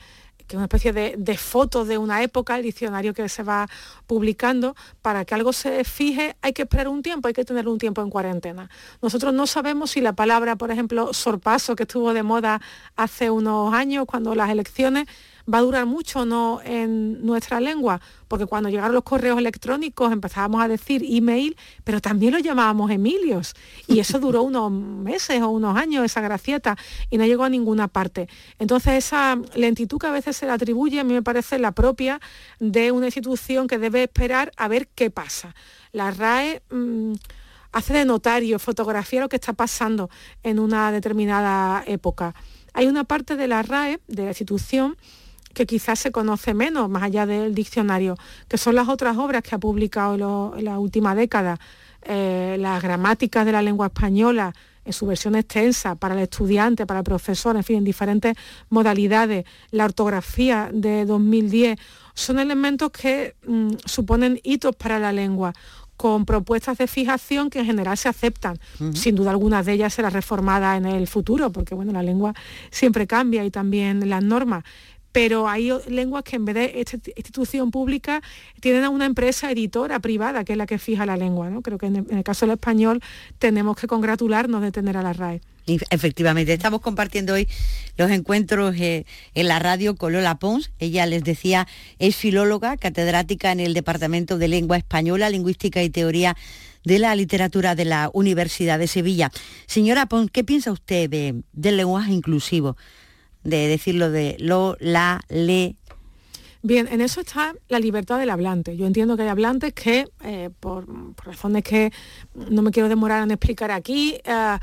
que es una especie de, de, foto de una época, el diccionario que se va publicando, para que algo se fije hay que esperar un tiempo, hay que tener un tiempo en cuarentena. Nosotros no sabemos si la palabra, por ejemplo, sorpaso, que estuvo de moda hace unos años, cuando las elecciones, va a durar mucho no en nuestra lengua, porque cuando llegaron los correos electrónicos empezábamos a decir email, pero también lo llamábamos Emilios. Y eso duró unos meses o unos años, esa gracieta, y no llegó a ninguna parte. Entonces esa lentitud que a veces se le atribuye, a mí me parece la propia de una institución que debe esperar a ver qué pasa. La RAE... Mm, hace de notario, fotografía lo que está pasando en una determinada época. Hay una parte de la RAE, de la institución, que quizás se conoce menos, más allá del diccionario, que son las otras obras que ha publicado en la última década, eh, las gramáticas de la lengua española en su versión extensa para el estudiante, para el profesor, en fin, en diferentes modalidades, la ortografía de 2010, son elementos que mm, suponen hitos para la lengua con propuestas de fijación que en general se aceptan. Sin duda algunas de ellas será reformada en el futuro, porque bueno, la lengua siempre cambia y también las normas pero hay lenguas que en vez de esta institución pública tienen a una empresa editora privada que es la que fija la lengua. ¿no? Creo que en el, caso del español tenemos que congratularnos de tener a la RAE. Efectivamente, estamos compartiendo hoy los encuentros eh, en la radio con Lola Pons. Ella les decía, es filóloga, catedrática en el Departamento de Lengua Española, Lingüística y Teoría de la Literatura de la Universidad de Sevilla. Señora Pons, ¿qué piensa usted del lenguaje inclusivo? De decirlo de lo, la, le. Bien, en eso está la libertad del hablante. Yo entiendo que hay hablantes que, eh, por, razones que no me quiero demorar en explicar aquí, eh,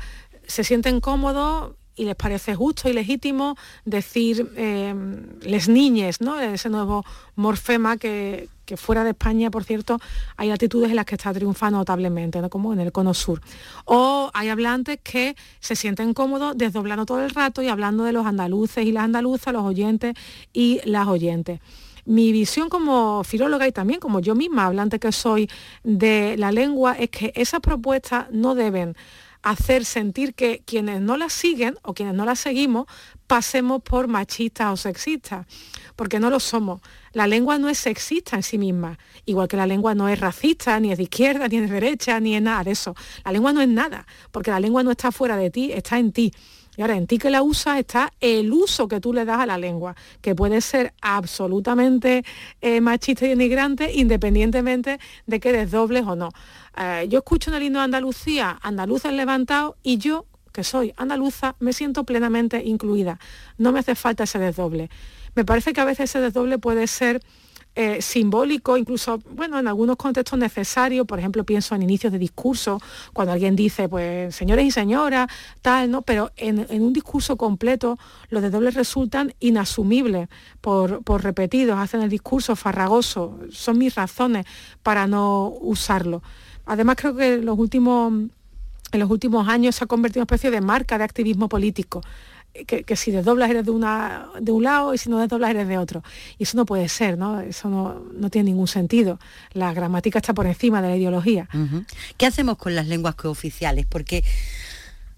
se sienten cómodos y les parece justo y legítimo decir eh, les niñes, ¿no? Ese nuevo morfema que, que fuera de España, por cierto, hay altitudes en las que está triunfando notablemente, ¿no? como en el cono sur. O hay hablantes que se sienten cómodos desdoblando todo el rato y hablando de los andaluces y las andaluzas, los oyentes y las oyentes. Mi visión como filóloga y también como yo misma, hablante que soy de la lengua, es que esas propuestas no deben hacer sentir que quienes no las siguen o quienes no las seguimos pasemos por machistas o sexistas, porque no lo somos. La lengua no es sexista en sí misma, igual que la lengua no es racista, ni es de izquierda, ni es de derecha, ni es nada de eso. La lengua no es nada, porque la lengua no está fuera de ti, está en ti. Y ahora en ti que la usas está el uso que tú le das a la lengua, que puede ser absolutamente eh, machista y denigrante independientemente de que desdobles o no. Eh, yo escucho en el himno de Andalucía, andaluces levantados, y yo, que soy andaluza, me siento plenamente incluida. No me hace falta ese desdoble. Me parece que a veces ese desdoble puede ser eh, simbólico, incluso, bueno, en algunos contextos necesario, por ejemplo, pienso en inicios de discurso, cuando alguien dice, pues, señores y señoras, tal, ¿no? Pero en, un discurso completo, los de doble resultan inasumibles por, repetidos, hacen el discurso farragoso, son mis razones para no usarlo. Además, creo que en los últimos años se ha convertido en una especie de marca de activismo político que, si desdoblas eres de, una, de un lado y si no desdoblas eres de otro. Y eso no puede ser, ¿no? Eso no, tiene ningún sentido. La gramática está por encima de la ideología. ¿Qué hacemos con las lenguas cooficiales? Porque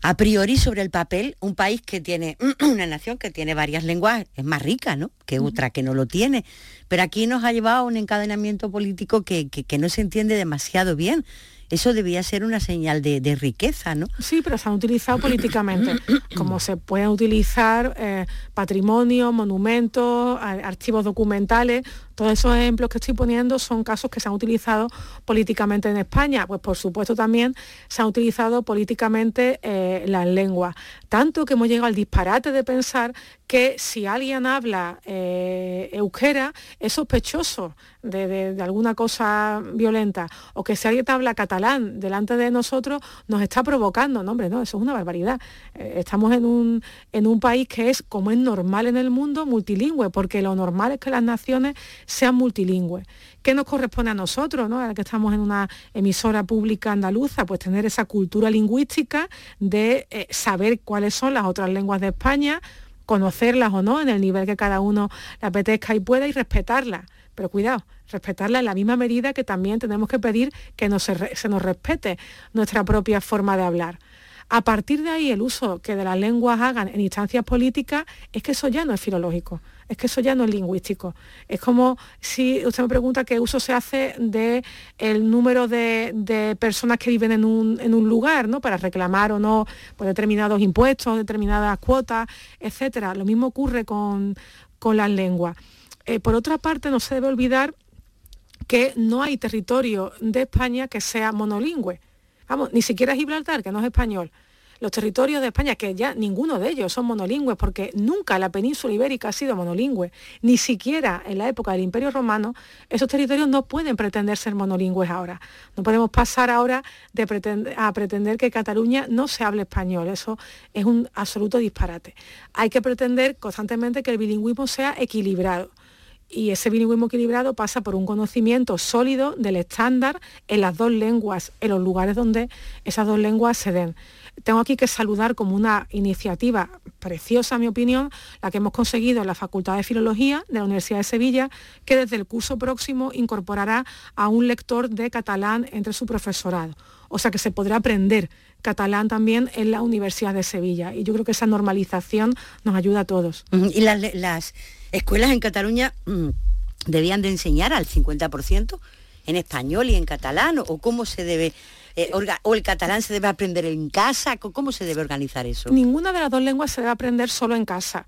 a priori sobre el papel, un país que tiene, una nación que tiene varias lenguas es más rica, ¿no? Que otra que no lo tiene. Pero aquí nos ha llevado a un encadenamiento político que, que no se entiende demasiado bien eso debía ser una señal de, riqueza, ¿no? Sí, pero se han utilizado políticamente, como se pueden utilizar eh, patrimonio, monumentos, archivos documentales, todos esos ejemplos que estoy poniendo son casos que se han utilizado políticamente en España. Pues por supuesto también se han utilizado políticamente eh, las lenguas. Tanto que hemos llegado al disparate de pensar que si alguien habla eh, euskera es sospechoso de, alguna cosa violenta o que si alguien habla catalán delante de nosotros nos está provocando. No, hombre, no, eso es una barbaridad. Eh, estamos en un, en un país que es, como es normal en el mundo, multilingüe, porque lo normal es que las naciones sean multilingües. ¿Qué nos corresponde a nosotros, ¿no? ahora que estamos en una emisora pública andaluza? Pues tener esa cultura lingüística de eh, saber cuáles son las otras lenguas de España, conocerlas o no en el nivel que cada uno le apetezca y pueda y respetarlas. Pero cuidado, respetarla en la misma medida que también tenemos que pedir que se nos respete nuestra propia forma de hablar. A partir de ahí, el uso que de las lenguas hagan en instancias políticas es que eso ya no es filológico es que eso ya no es lingüístico. Es como si usted me pregunta qué uso se hace del el número de, personas que viven en un, lugar, ¿no? Para reclamar o no pues, determinados impuestos, determinadas cuotas, etcétera. Lo mismo ocurre con, las lenguas. Eh, por otra parte, no se debe olvidar que no hay territorio de España que sea monolingüe. Vamos, ni siquiera Gibraltar, que no es español los territorios de España, que ya ninguno de ellos son monolingües, porque nunca la península ibérica ha sido monolingüe, ni siquiera en la época del Imperio Romano, esos territorios no pueden pretender ser monolingües ahora. No podemos pasar ahora de a pretender que Cataluña no se hable español, eso es un absoluto disparate. Hay que pretender constantemente que el bilingüismo sea equilibrado y ese bilingüismo equilibrado pasa por un conocimiento sólido del estándar en las dos lenguas, en los lugares donde esas dos lenguas se den tengo aquí que saludar como una iniciativa preciosa, en mi opinión, la que hemos conseguido en la Facultad de Filología de la Universidad de Sevilla, que desde el curso próximo incorporará a un lector de catalán entre su profesorado. O sea que se podrá aprender catalán también en la Universidad de Sevilla. Y yo creo que esa normalización nos ayuda a todos. Y las, escuelas en Cataluña mm, debían de enseñar al 50% en español y en catalán, o cómo se debe eh, o el catalán se debe aprender en casa? ¿Cómo se debe organizar eso? Ninguna de las dos lenguas se debe aprender solo en casa.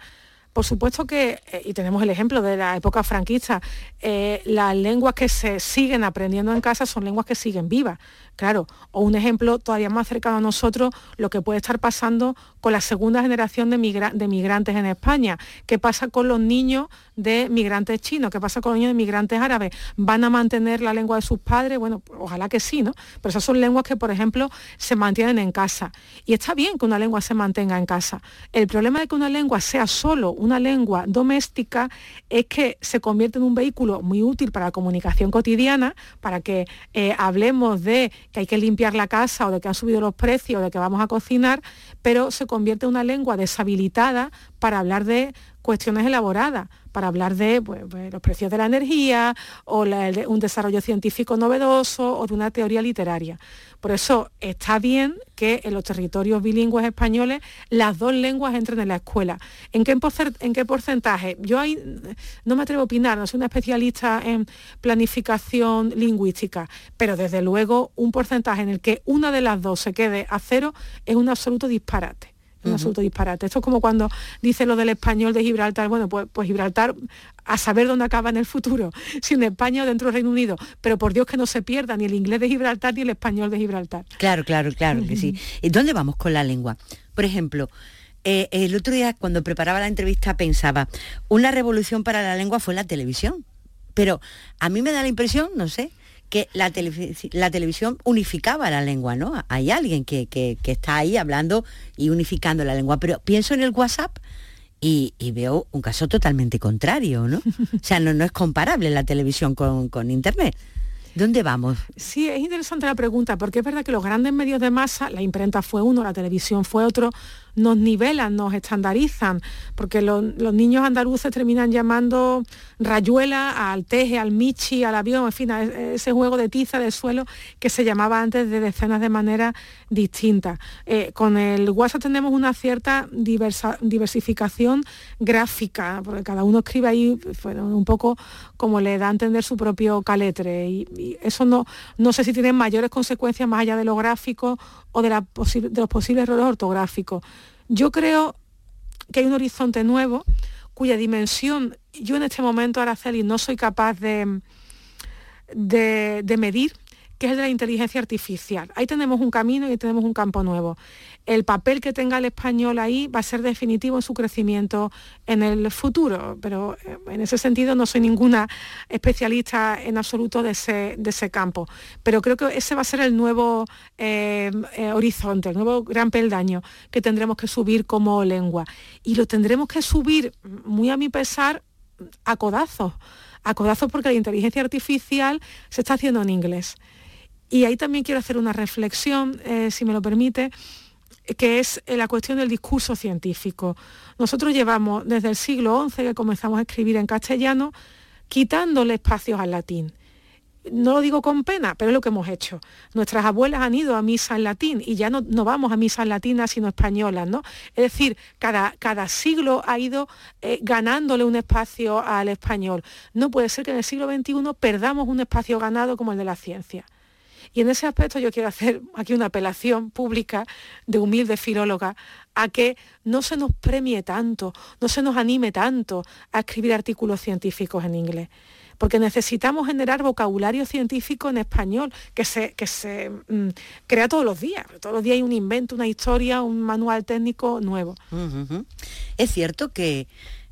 Por supuesto que, eh, y tenemos el ejemplo de la época franquista, eh, las lenguas que se siguen aprendiendo en casa son lenguas que siguen vivas. Claro, o un ejemplo todavía más cercano a nosotros, lo que puede estar pasando con la segunda generación de, migrantes en España. ¿Qué pasa con los niños de migrantes chinos? ¿Qué pasa con los niños de migrantes árabes? ¿Van a mantener la lengua de sus padres? Bueno, ojalá que sí, ¿no? Pero esas son lenguas que, por ejemplo, se mantienen en casa. Y está bien que una lengua se mantenga en casa. El problema de que una lengua sea solo una lengua doméstica es que se convierte en un vehículo muy útil para la comunicación cotidiana, para que eh, hablemos de que hay que limpiar la casa o de que han subido los precios o de que vamos a cocinar, pero se convierte en una lengua deshabilitada para hablar de cuestiones elaboradas para hablar de pues, los precios de la energía o un desarrollo científico novedoso o de una teoría literaria. Por eso está bien que en los territorios bilingües españoles las dos lenguas entren en la escuela. ¿En qué, en qué porcentaje? Yo ahí no me atrevo a opinar, no soy una especialista en planificación lingüística, pero desde luego un porcentaje en el que una de las dos se quede a cero es un absoluto disparate un absoluto disparate. Esto es como cuando dice lo del español de Gibraltar, bueno, pues, pues, Gibraltar a saber dónde acaba en el futuro, si en España o dentro del Reino Unido, pero por Dios que no se pierda ni el inglés de Gibraltar ni el español de Gibraltar. Claro, claro, claro que sí. ¿Y dónde vamos con la lengua? Por ejemplo, eh, el otro día cuando preparaba la entrevista pensaba, una revolución para la lengua fue la televisión Pero a mí me da la impresión, no sé, que la, la televisión unificaba la lengua, ¿no? Hay alguien que, que, está ahí hablando y unificando la lengua, pero pienso en el WhatsApp y, veo un caso totalmente contrario, ¿no? O sea, no, no es comparable la televisión con, con Internet. ¿Dónde vamos? Sí, es interesante la pregunta, porque es verdad que los grandes medios de masa, la imprenta fue uno, la televisión fue otro, nos nivelan, nos estandarizan, porque los niños andaluces terminan llamando rayuela al teje, al michi, al avión, en fin, a ese juego de tiza de suelo que se llamaba antes de decenas de maneras distintas. Eh, con el WhatsApp tenemos una cierta diversificación gráfica, porque cada uno escribe ahí un poco como le da a entender su propio caletre, y, eso no, no sé si tiene mayores consecuencias más allá de lo gráfico o de, de los posibles errores ortográficos. Yo creo que hay un horizonte nuevo cuya dimensión yo en este momento, Araceli, no soy capaz de, de, medir que es el de la inteligencia artificial. Ahí tenemos un camino y tenemos un campo nuevo. El papel que tenga el español ahí va a ser definitivo en su crecimiento en el futuro, pero eh, en ese sentido no soy ninguna especialista en absoluto de ese, campo. Pero creo que ese va a ser el nuevo eh, eh, horizonte, el nuevo gran peldaño que tendremos que subir como lengua. Y lo tendremos que subir, muy a mi pesar, a codazos. A codazos porque la inteligencia artificial se está haciendo en inglés. Y ahí también quiero hacer una reflexión, si me lo permite, que es la cuestión del discurso científico. Nosotros llevamos desde el siglo XI que comenzamos a escribir en castellano, quitándole espacios al latín. No lo digo con pena, pero es lo que hemos hecho. Nuestras abuelas han ido a misa en latín y ya no, no vamos a misas latinas sino españolas, ¿no? Es decir, cada, cada siglo ha ido eh, ganándole un espacio al español. No puede ser que en el siglo XXI perdamos un espacio ganado como el de la ciencia. Y en ese aspecto yo quiero hacer aquí una apelación pública de humilde filóloga a que no se nos premie tanto, no se nos anime tanto a escribir artículos científicos en inglés porque necesitamos generar vocabulario científico en español que se, que se mm, crea todos los días. Todos los días hay un invento, una historia, un manual técnico nuevo. Es cierto que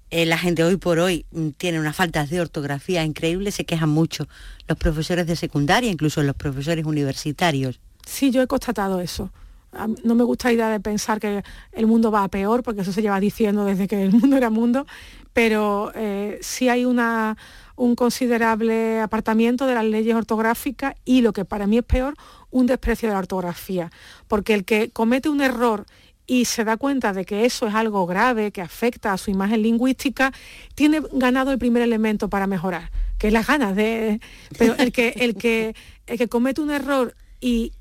eh, la gente hoy por hoy mm, tiene unas faltas de ortografía increíbles, se quejan mucho los profesores de secundaria, incluso los profesores universitarios. Sí, yo he constatado eso. No me gusta la idea de pensar que el mundo va a peor, porque eso se lleva diciendo desde que el mundo era mundo, pero eh, sí hay un considerable apartamiento de las leyes ortográficas y lo que para mí es peor, un desprecio de la ortografía. Porque el que comete un error y se da cuenta de que eso es algo grave, que afecta a su imagen lingüística, tiene ganado el primer elemento para mejorar, que es las ganas de... Pero el que, el que, el que comete un error y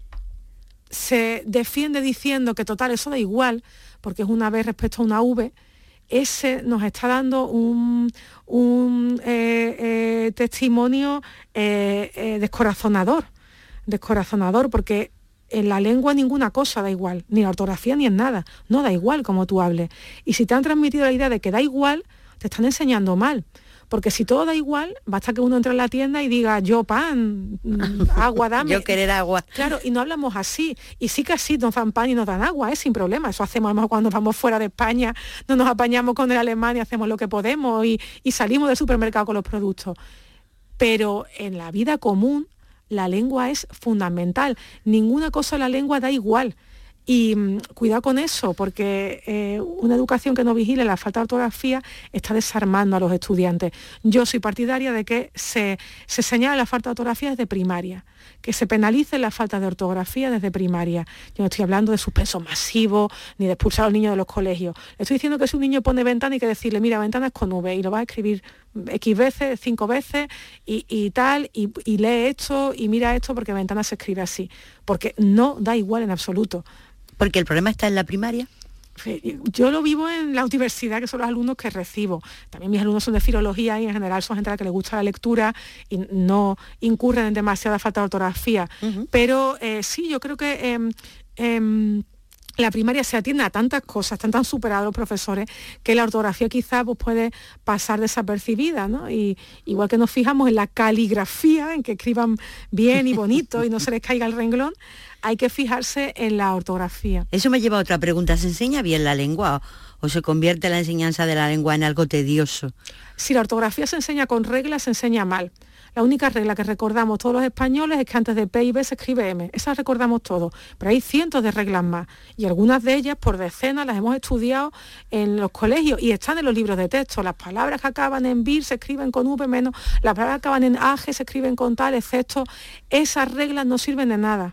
se defiende diciendo que total, eso da igual, porque es una vez respecto a una V, ese nos está dando un, un eh, eh, testimonio eh, descorazonador, descorazonador, porque en la lengua ninguna cosa da igual, ni la ortografía ni en nada, no da igual como tú hables. Y si te han transmitido la idea de que da igual, te están enseñando mal. Porque si todo da igual, basta que uno entre en la tienda y diga, yo pan, agua, dame. yo querer agua. Claro, y no hablamos así. Y sí que así nos dan pan y nos dan agua, es sin problema. Eso hacemos además cuando vamos fuera de España, no nos apañamos con el alemán y hacemos lo que podemos y, y salimos del supermercado con los productos. Pero en la vida común la lengua es fundamental. Ninguna cosa en la lengua da igual. Y mm, cuidado con eso, porque eh, una educación que no vigile la falta de ortografía está desarmando a los estudiantes. Yo soy partidaria de que se, se señale la falta de ortografía desde primaria, que se penalice la falta de ortografía desde primaria. Yo no estoy hablando de suspenso masivo ni de expulsar a los niños de los colegios. Le estoy diciendo que si un niño pone ventana hay que decirle, mira, ventana es con V y lo va a escribir X veces, cinco veces y, tal, y, y lee esto y mira esto porque ventana se escribe así. Porque no da igual en absoluto. Porque el problema está en la primaria. Yo lo vivo en la universidad, que son los alumnos que recibo. También mis alumnos son de filología y en general son gente a la que le gusta la lectura y no incurren en demasiada falta de ortografía. Pero eh, sí, yo creo que em, em, la primaria se atiende a tantas cosas, están tan superados los profesores, que la ortografía quizá pues, puede pasar desapercibida, ¿no? Y igual que nos fijamos en la caligrafía, en que escriban bien y bonito y no se les caiga el renglón, hay que fijarse en la ortografía. Eso me lleva a otra pregunta. ¿Se enseña bien la lengua o se convierte la enseñanza de la lengua en algo tedioso? Si la ortografía se enseña con reglas, se enseña mal. La única regla que recordamos todos los españoles es que antes de P y B se escribe M. Esa recordamos todos. Pero hay cientos de reglas más. Y algunas de ellas, por decenas, las hemos estudiado en los colegios y están en los libros de texto. Las palabras que acaban en vir se escriben con V menos, las palabras que acaban en AG se escriben con tal, excepto. Esas reglas no sirven de nada.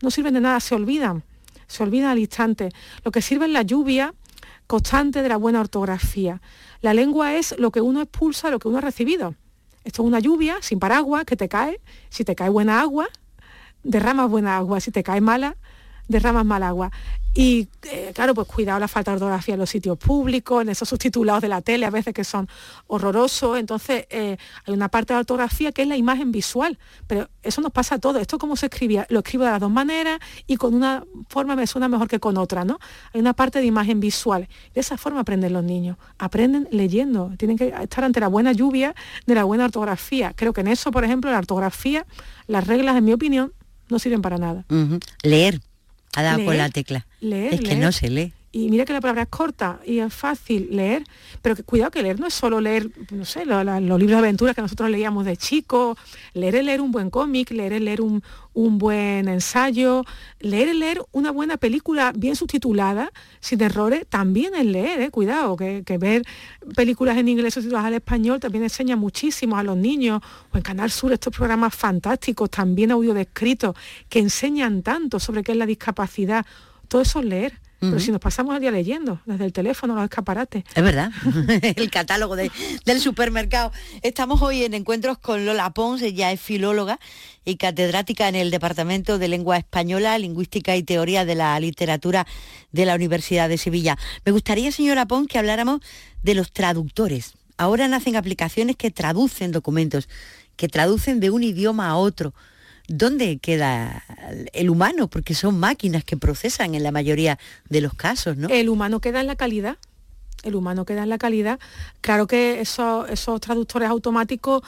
No sirven de nada, se olvidan. Se olvidan al instante. Lo que sirve es la lluvia constante de la buena ortografía. La lengua es lo que uno expulsa, lo que uno ha recibido. Esto es una lluvia sin paraguas que te cae. Si te cae buena agua, derramas buena agua. Si te cae mala, derramas mal agua. Y eh, claro, pues cuidado la falta de ortografía en los sitios públicos, en esos subtitulados de la tele a veces que son horrorosos. Entonces, eh, hay una parte de la ortografía que es la imagen visual, pero eso nos pasa a todos. Esto como se escribía, lo escribo de las dos maneras y con una forma me suena mejor que con otra, ¿no? Hay una parte de imagen visual. De esa forma aprenden los niños. Aprenden leyendo. Tienen que estar ante la buena lluvia de la buena ortografía. Creo que en eso, por ejemplo, la ortografía, las reglas, en mi opinión, no sirven para nada. Leer ha dado con la tecla. Leer, es que no se lee. Y mira que la palabra es corta y es fácil leer, pero que, cuidado que leer no es solo leer, no sé, los libros de aventuras que nosotros leíamos de chicos, leer es leer un buen cómic, leer es leer un, buen ensayo, leer es leer una buena película bien subtitulada, sin errores, también es leer, ¿eh? cuidado, que, que, ver películas en inglés subtituladas al español también enseña muchísimo a los niños, o en Canal Sur estos programas fantásticos, también audio descritos, que enseñan tanto sobre qué es la discapacidad, todo eso es leer. Pero si nos pasamos el día leyendo, desde el teléfono, los escaparates. Es verdad, el catálogo del supermercado. Estamos hoy en encuentros con Lola Pons, ella es filóloga y catedrática en el Departamento de Lengua Española, Lingüística y Teoría de la Literatura de la Universidad de Sevilla. Me gustaría, señora Pons, que habláramos de los traductores. Ahora nacen aplicaciones que traducen documentos, que traducen de un idioma a otro ¿dónde queda el humano? Porque son máquinas que procesan en la mayoría de los casos, ¿no? El humano queda en la calidad. El humano queda en la calidad. Claro que esos, esos traductores automáticos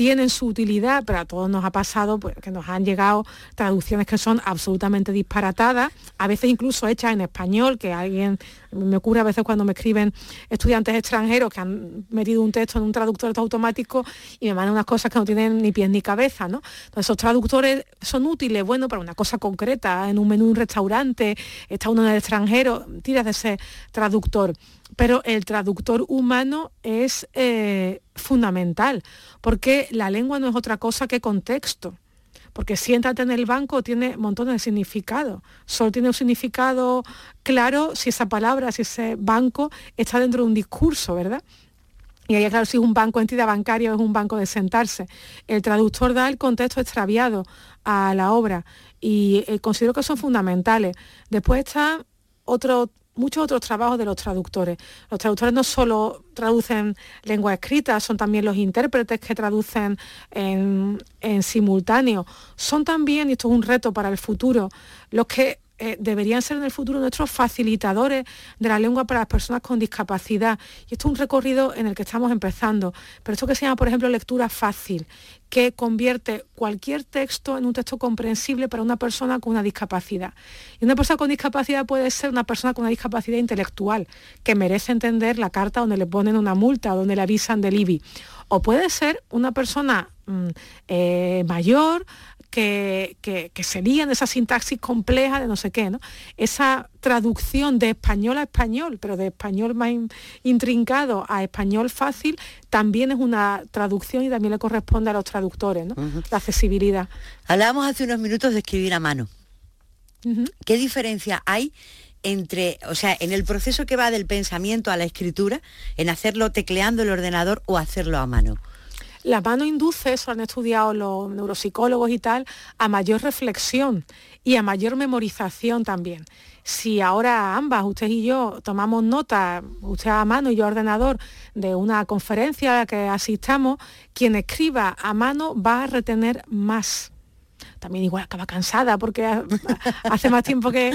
tienen su utilidad, pero a todos nos ha pasado pues, que nos han llegado traducciones que son absolutamente disparatadas, a veces incluso hechas en español, que alguien, me ocurre a veces cuando me escriben estudiantes extranjeros que han metido un texto en un traductor automático y me mandan unas cosas que no tienen ni pies ni cabeza, ¿no? Entonces esos traductores son útiles, bueno, para una cosa concreta, en un menú de un restaurante, está uno en el extranjero, tiras de ese traductor pero el traductor humano es eh, fundamental, porque la lengua no es otra cosa que contexto. Porque siéntate en el banco tiene montones de significados. Solo tiene un significado claro si esa palabra, si ese banco está dentro de un discurso, ¿verdad? Y ahí, claro, si es un banco, entidad bancaria o es un banco de sentarse. El traductor da el contexto extraviado a la obra y eh, considero que son fundamentales. Después está otro muchos otros trabajos de los traductores. Los traductores no solo traducen lengua escrita, son también los intérpretes que traducen en, simultáneo. Son también, y esto es un reto para el futuro, los que eh, deberían ser en el futuro nuestros facilitadores de la lengua para las personas con discapacidad. Y esto es un recorrido en el que estamos empezando. Pero esto que se llama, por ejemplo, lectura fácil, que convierte cualquier texto en un texto comprensible para una persona con una discapacidad. Y una persona con discapacidad puede ser una persona con una discapacidad intelectual, que merece entender la carta donde le ponen una multa, donde le avisan del IBI. O puede ser una persona mm, eh, mayor, que, que, que serían esa sintaxis compleja de no sé qué, ¿no? Esa traducción de español a español, pero de español más intrincado a español fácil, también es una traducción y también le corresponde a los traductores, ¿no? La accesibilidad. Hablábamos hace unos minutos de escribir a mano. ¿Qué diferencia hay entre, o sea, en el proceso que va del pensamiento a la escritura, en hacerlo tecleando el ordenador o hacerlo a mano? La mano induce, eso han estudiado los neuropsicólogos y tal, a mayor reflexión y a mayor memorización también. Si ahora ambas, usted y yo, tomamos nota, usted a mano y yo a ordenador, de una conferencia a la que asistamos, quien escriba a mano va a retener más también igual acaba cansada porque hace más tiempo que,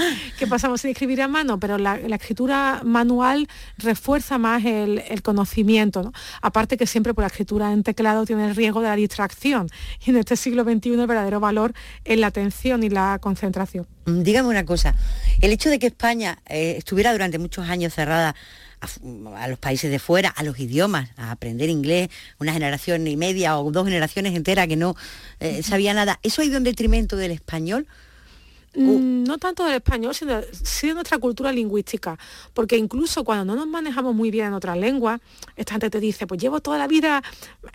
pasamos sin escribir a mano, pero la, escritura manual refuerza más el, conocimiento, ¿no? Aparte que siempre por la escritura en teclado tiene el riesgo de la distracción y en este siglo XXI el verdadero valor es la atención y la concentración. Mm, dígame una cosa, el hecho de que España eh, estuviera durante muchos años cerrada a, los países de fuera, a los idiomas, a aprender inglés, una generación y media o dos generaciones enteras que no eh, sabía nada, ¿eso ha ido en detrimento del español? Mm, no tanto del español, sino sí de nuestra cultura lingüística, porque incluso cuando no nos manejamos muy bien en otras lenguas, esta gente te dice, pues llevo toda la vida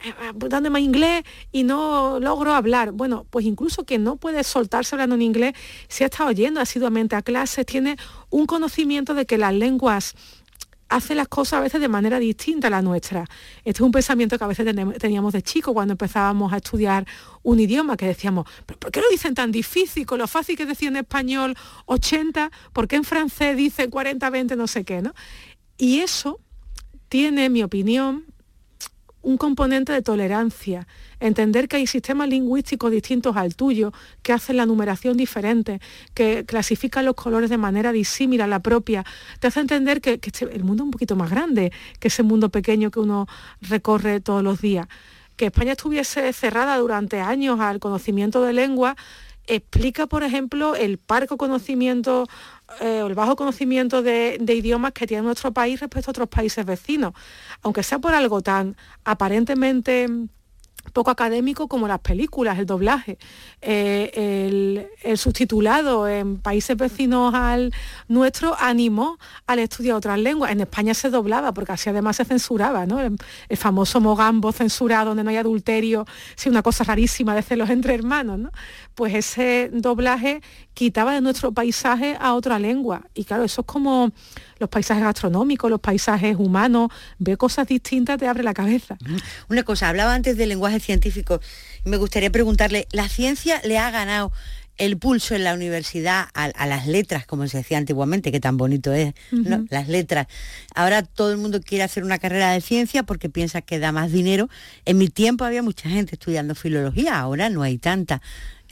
eh, dándome inglés y no logro hablar. Bueno, pues incluso que no puede soltarse hablando en inglés, si ha estado yendo asiduamente a clases, tiene un conocimiento de que las lenguas hace las cosas a veces de manera distinta a la nuestra. Este es un pensamiento que a veces teníamos de chico cuando empezábamos a estudiar un idioma, que decíamos, ¿por qué lo dicen tan difícil? Con lo fácil que decía en español 80, ¿por qué en francés dicen 40, 20, no sé qué? ¿no? Y eso tiene, en mi opinión, un componente de tolerancia, entender que hay sistemas lingüísticos distintos al tuyo, que hacen la numeración diferente, que clasifican los colores de manera disímil a la propia, te hace entender que, este, el mundo es un poquito más grande que ese mundo pequeño que uno recorre todos los días. Que España estuviese cerrada durante años al conocimiento de lengua explica, por ejemplo, el parco conocimiento eh, el bajo conocimiento de, idiomas que tiene nuestro país respecto a otros países vecinos, aunque sea por algo tan aparentemente poco académico como las películas, el doblaje, eh, el, subtitulado en países vecinos al nuestro animó al estudio de otras lenguas. En España se doblaba porque así además se censuraba, ¿no? El, famoso Mogambo censurado donde no hay adulterio, sí, una cosa rarísima de celos entre hermanos, ¿no? Pues ese doblaje quitaba de nuestro paisaje a otra lengua. Y claro, eso es como los paisajes gastronómicos, los paisajes humanos, ve cosas distintas, te abre la cabeza. Una cosa, hablaba antes del lenguaje científico, me gustaría preguntarle, ¿la ciencia le ha ganado el pulso en la universidad a, las letras, como se decía antiguamente, que tan bonito es, las letras. Ahora todo el mundo quiere hacer una carrera de ciencia porque piensa que da más dinero. En mi tiempo había mucha gente estudiando filología, ahora no hay tanta.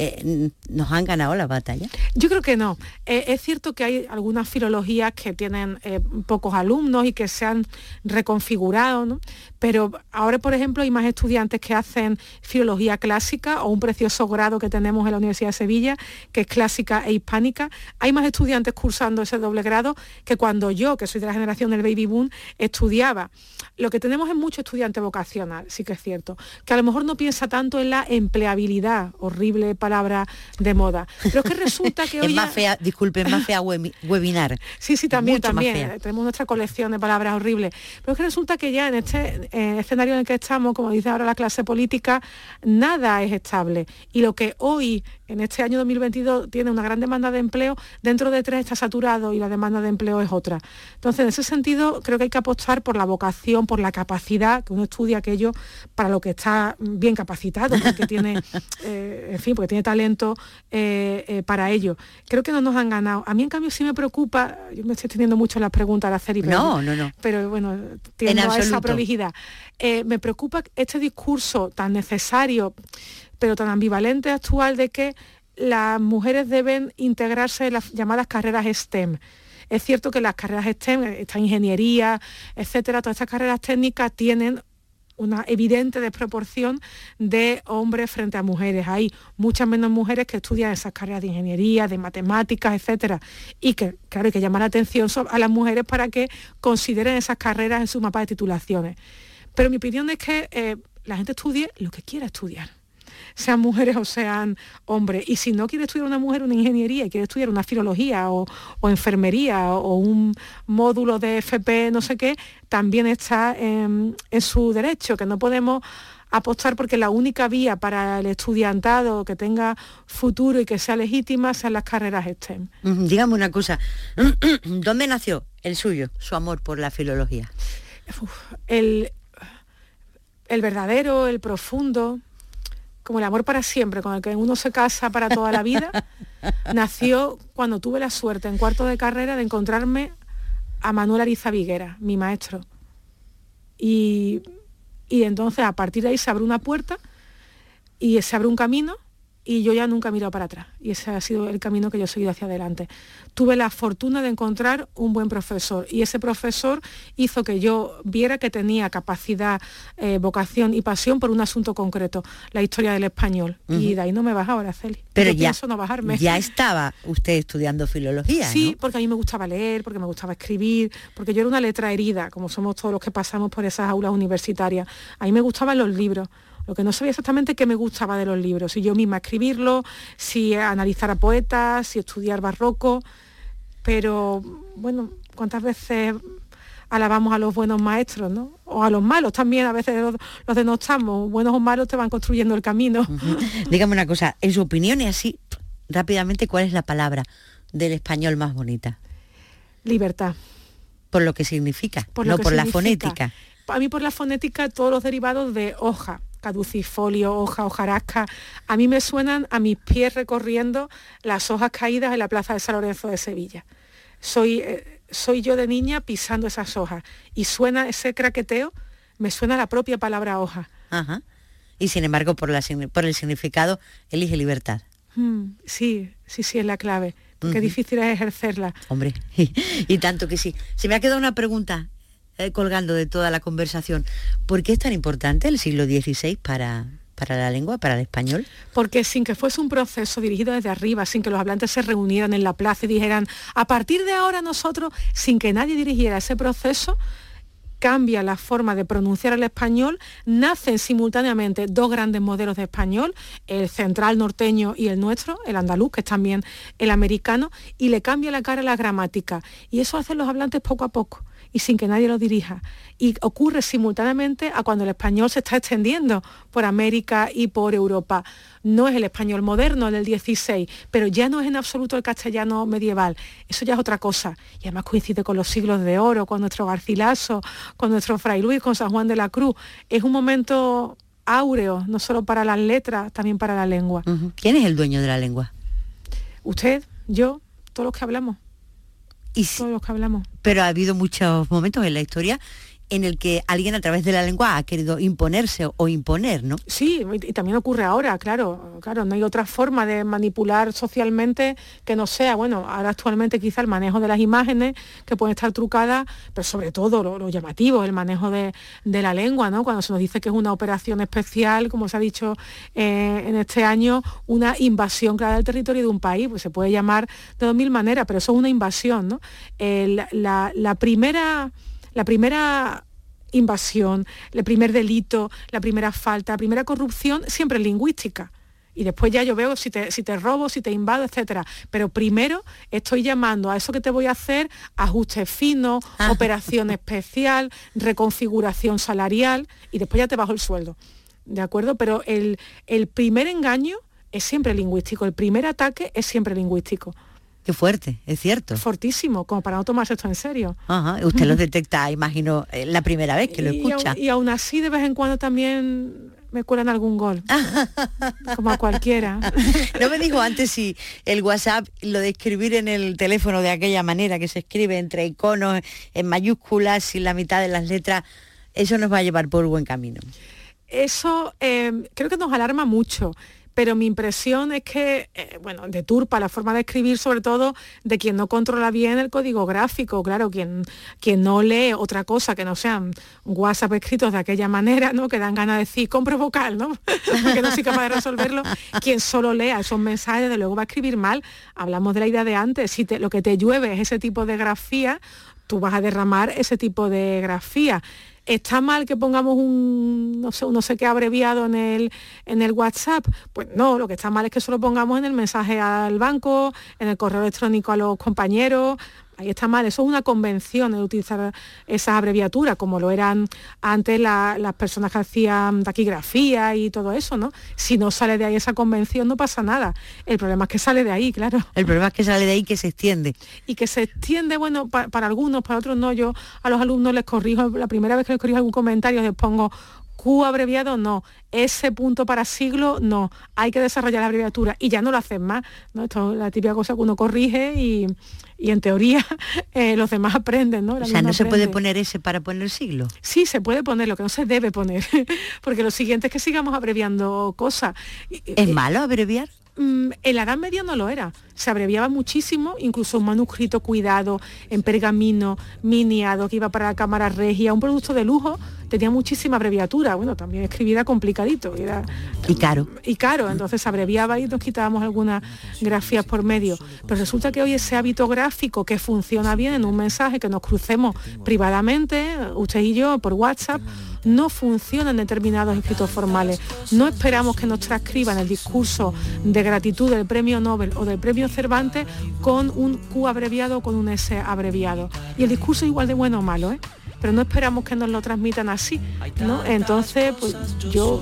Eh, nos han ganado la batalla? Yo creo que no. Eh, es cierto que hay algunas filologías que tienen eh, pocos alumnos y que se han reconfigurado, pero ahora, por ejemplo, hay más estudiantes que hacen filología clásica o un precioso grado que tenemos en la Universidad de Sevilla, que es clásica e hispánica. Hay más estudiantes cursando ese doble grado que cuando yo, que soy de la generación del baby boom, estudiaba. Lo que tenemos es mucho estudiante vocacional, sí que es cierto, que a lo mejor no piensa tanto en la empleabilidad, horrible para palabra de moda. Pero es que resulta que hoy... es más fea, disculpe, más fea webinar. Sí, sí, también, también. Tenemos nuestra colección de palabras horribles. Pero es que resulta que ya en este eh, escenario en el que estamos, como dice ahora la clase política, nada es estable. Y lo que hoy en este año 2022 tiene una gran demanda de empleo, dentro de tres está saturado y la demanda de empleo es otra. Entonces, en ese sentido, creo que hay que apostar por la vocación, por la capacidad, que uno estudia aquello para lo que está bien capacitado, porque tiene, eh, en fin, porque tiene talento eh, eh, para ello. Creo que no nos han ganado. A mí, en cambio, sí me preocupa, yo me estoy teniendo mucho las preguntas de hacer y No, no, no. Pero bueno, tiene esa prolijidad. me preocupa este discurso tan necesario pero tan ambivalente actual de que las mujeres deben integrarse en las llamadas carreras STEM. Es cierto que las carreras STEM, esta ingeniería, etcétera, todas estas carreras técnicas tienen una evidente desproporción de hombres frente a mujeres. Hay muchas menos mujeres que estudian esas carreras de ingeniería, de matemáticas, etcétera. Y que, claro, hay que llamar la atención a las mujeres para que consideren esas carreras en su mapa de titulaciones. Pero mi opinión es que eh, la gente estudie lo que quiera estudiar sean mujeres o sean hombres. Y si no quiere estudiar una mujer una ingeniería y quiere estudiar una filología o, enfermería o, un módulo de FP no sé qué, también está en, su derecho, que no podemos apostar porque la única vía para el estudiantado que tenga futuro y que sea legítima sean las carreras STEM. Dígame una cosa, ¿dónde nació el suyo, su amor por la filología? el, el verdadero, el profundo, como el amor para siempre, con el que uno se casa para toda la vida, nació cuando tuve la suerte en cuarto de carrera de encontrarme a Manuel Ariza Viguera, mi maestro. Y, entonces a partir de ahí se abre una puerta y se abre un camino y yo ya nunca he mirado para atrás. Y ese ha sido el camino que yo he seguido hacia adelante. Tuve la fortuna de encontrar un buen profesor y ese profesor hizo que yo viera que tenía capacidad, eh, vocación y pasión por un asunto concreto, la historia del español. Y de ahí no me bajaba, Araceli. Pero Yo ya, pienso no bajarme. ya estaba usted estudiando filología, Sí, ¿no? porque a mí me gustaba leer, porque me gustaba escribir, porque yo era una letra herida, como somos todos los que pasamos por esas aulas universitarias. A mí me gustaban los libros. Lo que no sabía exactamente qué me gustaba de los libros, si yo misma escribirlos, si analizar a poetas, si estudiar barroco, pero bueno, ¿cuántas veces alabamos a los buenos maestros, ¿no? O a los malos también, a veces los, los denostamos, buenos o malos te van construyendo el camino. Dígame una cosa, en su opinión y así rápidamente, ¿cuál es la palabra del español más bonita? Libertad. Por lo que significa, por lo no que por la fonética. A mí por la fonética todos los derivados de hoja, caducifolio, hoja, hojarasca, a mí me suenan a mis pies recorriendo las hojas caídas en la plaza de San Lorenzo de Sevilla. Soy, eh, soy yo de niña pisando esas hojas y suena ese craqueteo, me suena la propia palabra hoja. Ajá. Y sin embargo, por, la, por el significado, elige libertad. Mm, sí, sí, sí, es la clave. Qué difícil es ejercerla. Hombre, y, tanto que sí. Se me ha quedado una pregunta eh, colgando de toda la conversación. ¿Por qué es tan importante el siglo XVI para, para la lengua, para el español? Porque sin que fuese un proceso dirigido desde arriba, sin que los hablantes se reunieran en la plaza y dijeran, a partir de ahora nosotros, sin que nadie dirigiera ese proceso, cambia la forma de pronunciar el español, nacen simultáneamente dos grandes modelos de español, el central norteño y el nuestro, el andaluz, que es también el americano, y le cambia la cara a la gramática. Y eso hacen los hablantes poco a poco y sin que nadie lo dirija. Y ocurre simultáneamente a cuando el español se está extendiendo por América y por Europa. No es el español moderno, el del 16, pero ya no es en absoluto el castellano medieval. Eso ya es otra cosa. Y además coincide con los siglos de oro, con nuestro Garcilaso, con nuestro Fray Luis, con San Juan de la Cruz. Es un momento áureo, no solo para las letras, también para la lengua. ¿Quién es el dueño de la lengua? Usted, yo, todos los que hablamos. Y todos los que hablamos. Pero ha habido muchos momentos en la historia en el que alguien a través de la lengua ha querido imponerse o imponer, ¿no? Sí, y también ocurre ahora, claro, claro, no hay otra forma de manipular socialmente que no sea, bueno, ahora actualmente quizá el manejo de las imágenes que pueden estar trucadas, pero sobre todo lo, llamativo, el manejo de, de la lengua, ¿no? Cuando se nos dice que es una operación especial, como se ha dicho eh, en este año, una invasión clara del territorio de un país, pues se puede llamar de dos mil maneras, pero eso es una invasión, ¿no? La, la primera la primera invasión, el primer delito, la primera falta, la primera corrupción, siempre lingüística. Y después ya yo veo si te, si te robo, si te invado, etcétera. Pero primero estoy llamando a eso que te voy a hacer, ajuste fino, operación especial, reconfiguración salarial, y después ya te bajo el sueldo. ¿De acuerdo? Pero el, el primer engaño es siempre lingüístico, el primer ataque es siempre lingüístico. Qué fuerte, es cierto. Fortísimo, como para no tomarse esto en serio. Ajá, usted lo detecta, imagino, eh, la primera vez que lo Y escucha. Y, aún así de vez en cuando también me cuelan algún gol, como a cualquiera. No me dijo antes si el WhatsApp, lo de escribir en el teléfono de aquella manera que se escribe entre iconos, en mayúsculas y la mitad de las letras, eso nos va a llevar por buen camino. Eso eh, creo que nos alarma mucho. Pero mi impresión es que, eh, bueno, deturpa la forma de escribir, sobre todo de quien no controla bien el código gráfico, claro, quien, quien no lee otra cosa que no sean WhatsApp escritos de aquella manera, ¿no? Que dan ganas de decir, compre vocal, ¿no? Porque no soy capaz de resolverlo. Quien solo lea esos mensajes, de luego va a escribir mal. Hablamos de la idea de antes, si te- lo que te llueve es ese tipo de grafía, tú vas a derramar ese tipo de grafía. ¿Está mal que pongamos un no sé, no sé qué abreviado en el, en el WhatsApp? Pues no, lo que está mal es que solo pongamos en el mensaje al banco, en el correo electrónico a los compañeros. Ahí está mal, eso es una convención de utilizar esas abreviaturas, como lo eran antes la- las personas que hacían taquigrafía y todo eso, ¿no? Si no sale de ahí esa convención no pasa nada. El problema es que sale de ahí, claro. El problema es que sale de ahí que se extiende. Y que se extiende, bueno, pa- para algunos, para otros no. Yo a los alumnos les corrijo, la primera vez que les corrijo algún comentario les pongo Q abreviado no, S punto para siglo no, hay que desarrollar la abreviatura y ya no lo hacen más, ¿no? Esto es la típica cosa que uno corrige y, en teoría eh, los demás aprenden, ¿no? o sea, ¿no se puede poner ese para poner siglo? Sí, se puede poner, lo que no se debe poner, porque lo siguiente es que sigamos abreviando cosas. ¿Es malo abreviar? Mm, en la Edad Media no lo era. Se abreviaba muchísimo, incluso un manuscrito cuidado, en pergamino, miniado, que iba para la cámara regia, un producto de lujo, tenía muchísima abreviatura. Bueno, también escribir complicadito. Era, y caro. Y caro, entonces se abreviaba y nos quitábamos algunas grafías por medio. Pero resulta que hoy ese hábito gráfico que funciona bien en un mensaje que nos crucemos privadamente, usted y yo, por WhatsApp, no funciona en determinados escritos formales. No esperamos que nos transcriban el discurso de gratitud del premio Nobel o del premio Cervantes con un Q abreviado o con un S abreviado. Y el discurso es igual de bueno o malo, ¿eh? Pero no esperamos que nos lo transmitan así, ¿no? Entonces, pues yo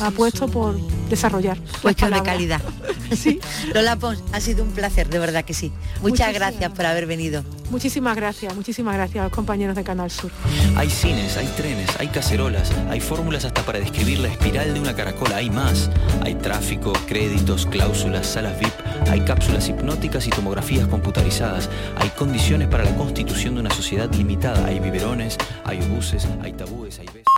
apuesto por desarrollar. Cuestión de calidad. sí. Lola Pons, ha sido un placer, de verdad que sí. Muchas gracias por haber venido. Muchísimas gracias, muchísimas gracias a los compañeros de Canal Sur. Hay cines, hay trenes, hay cacerolas, hay fórmulas hasta para describir la espiral de una caracola, hay más. Hay tráfico, créditos, cláusulas, salas VIP, hay cápsulas hipnóticas y tomografías computarizadas, hay condiciones para la constitución de una sociedad limitada, hay biberones, hay obuses, hay tabúes, hay besos.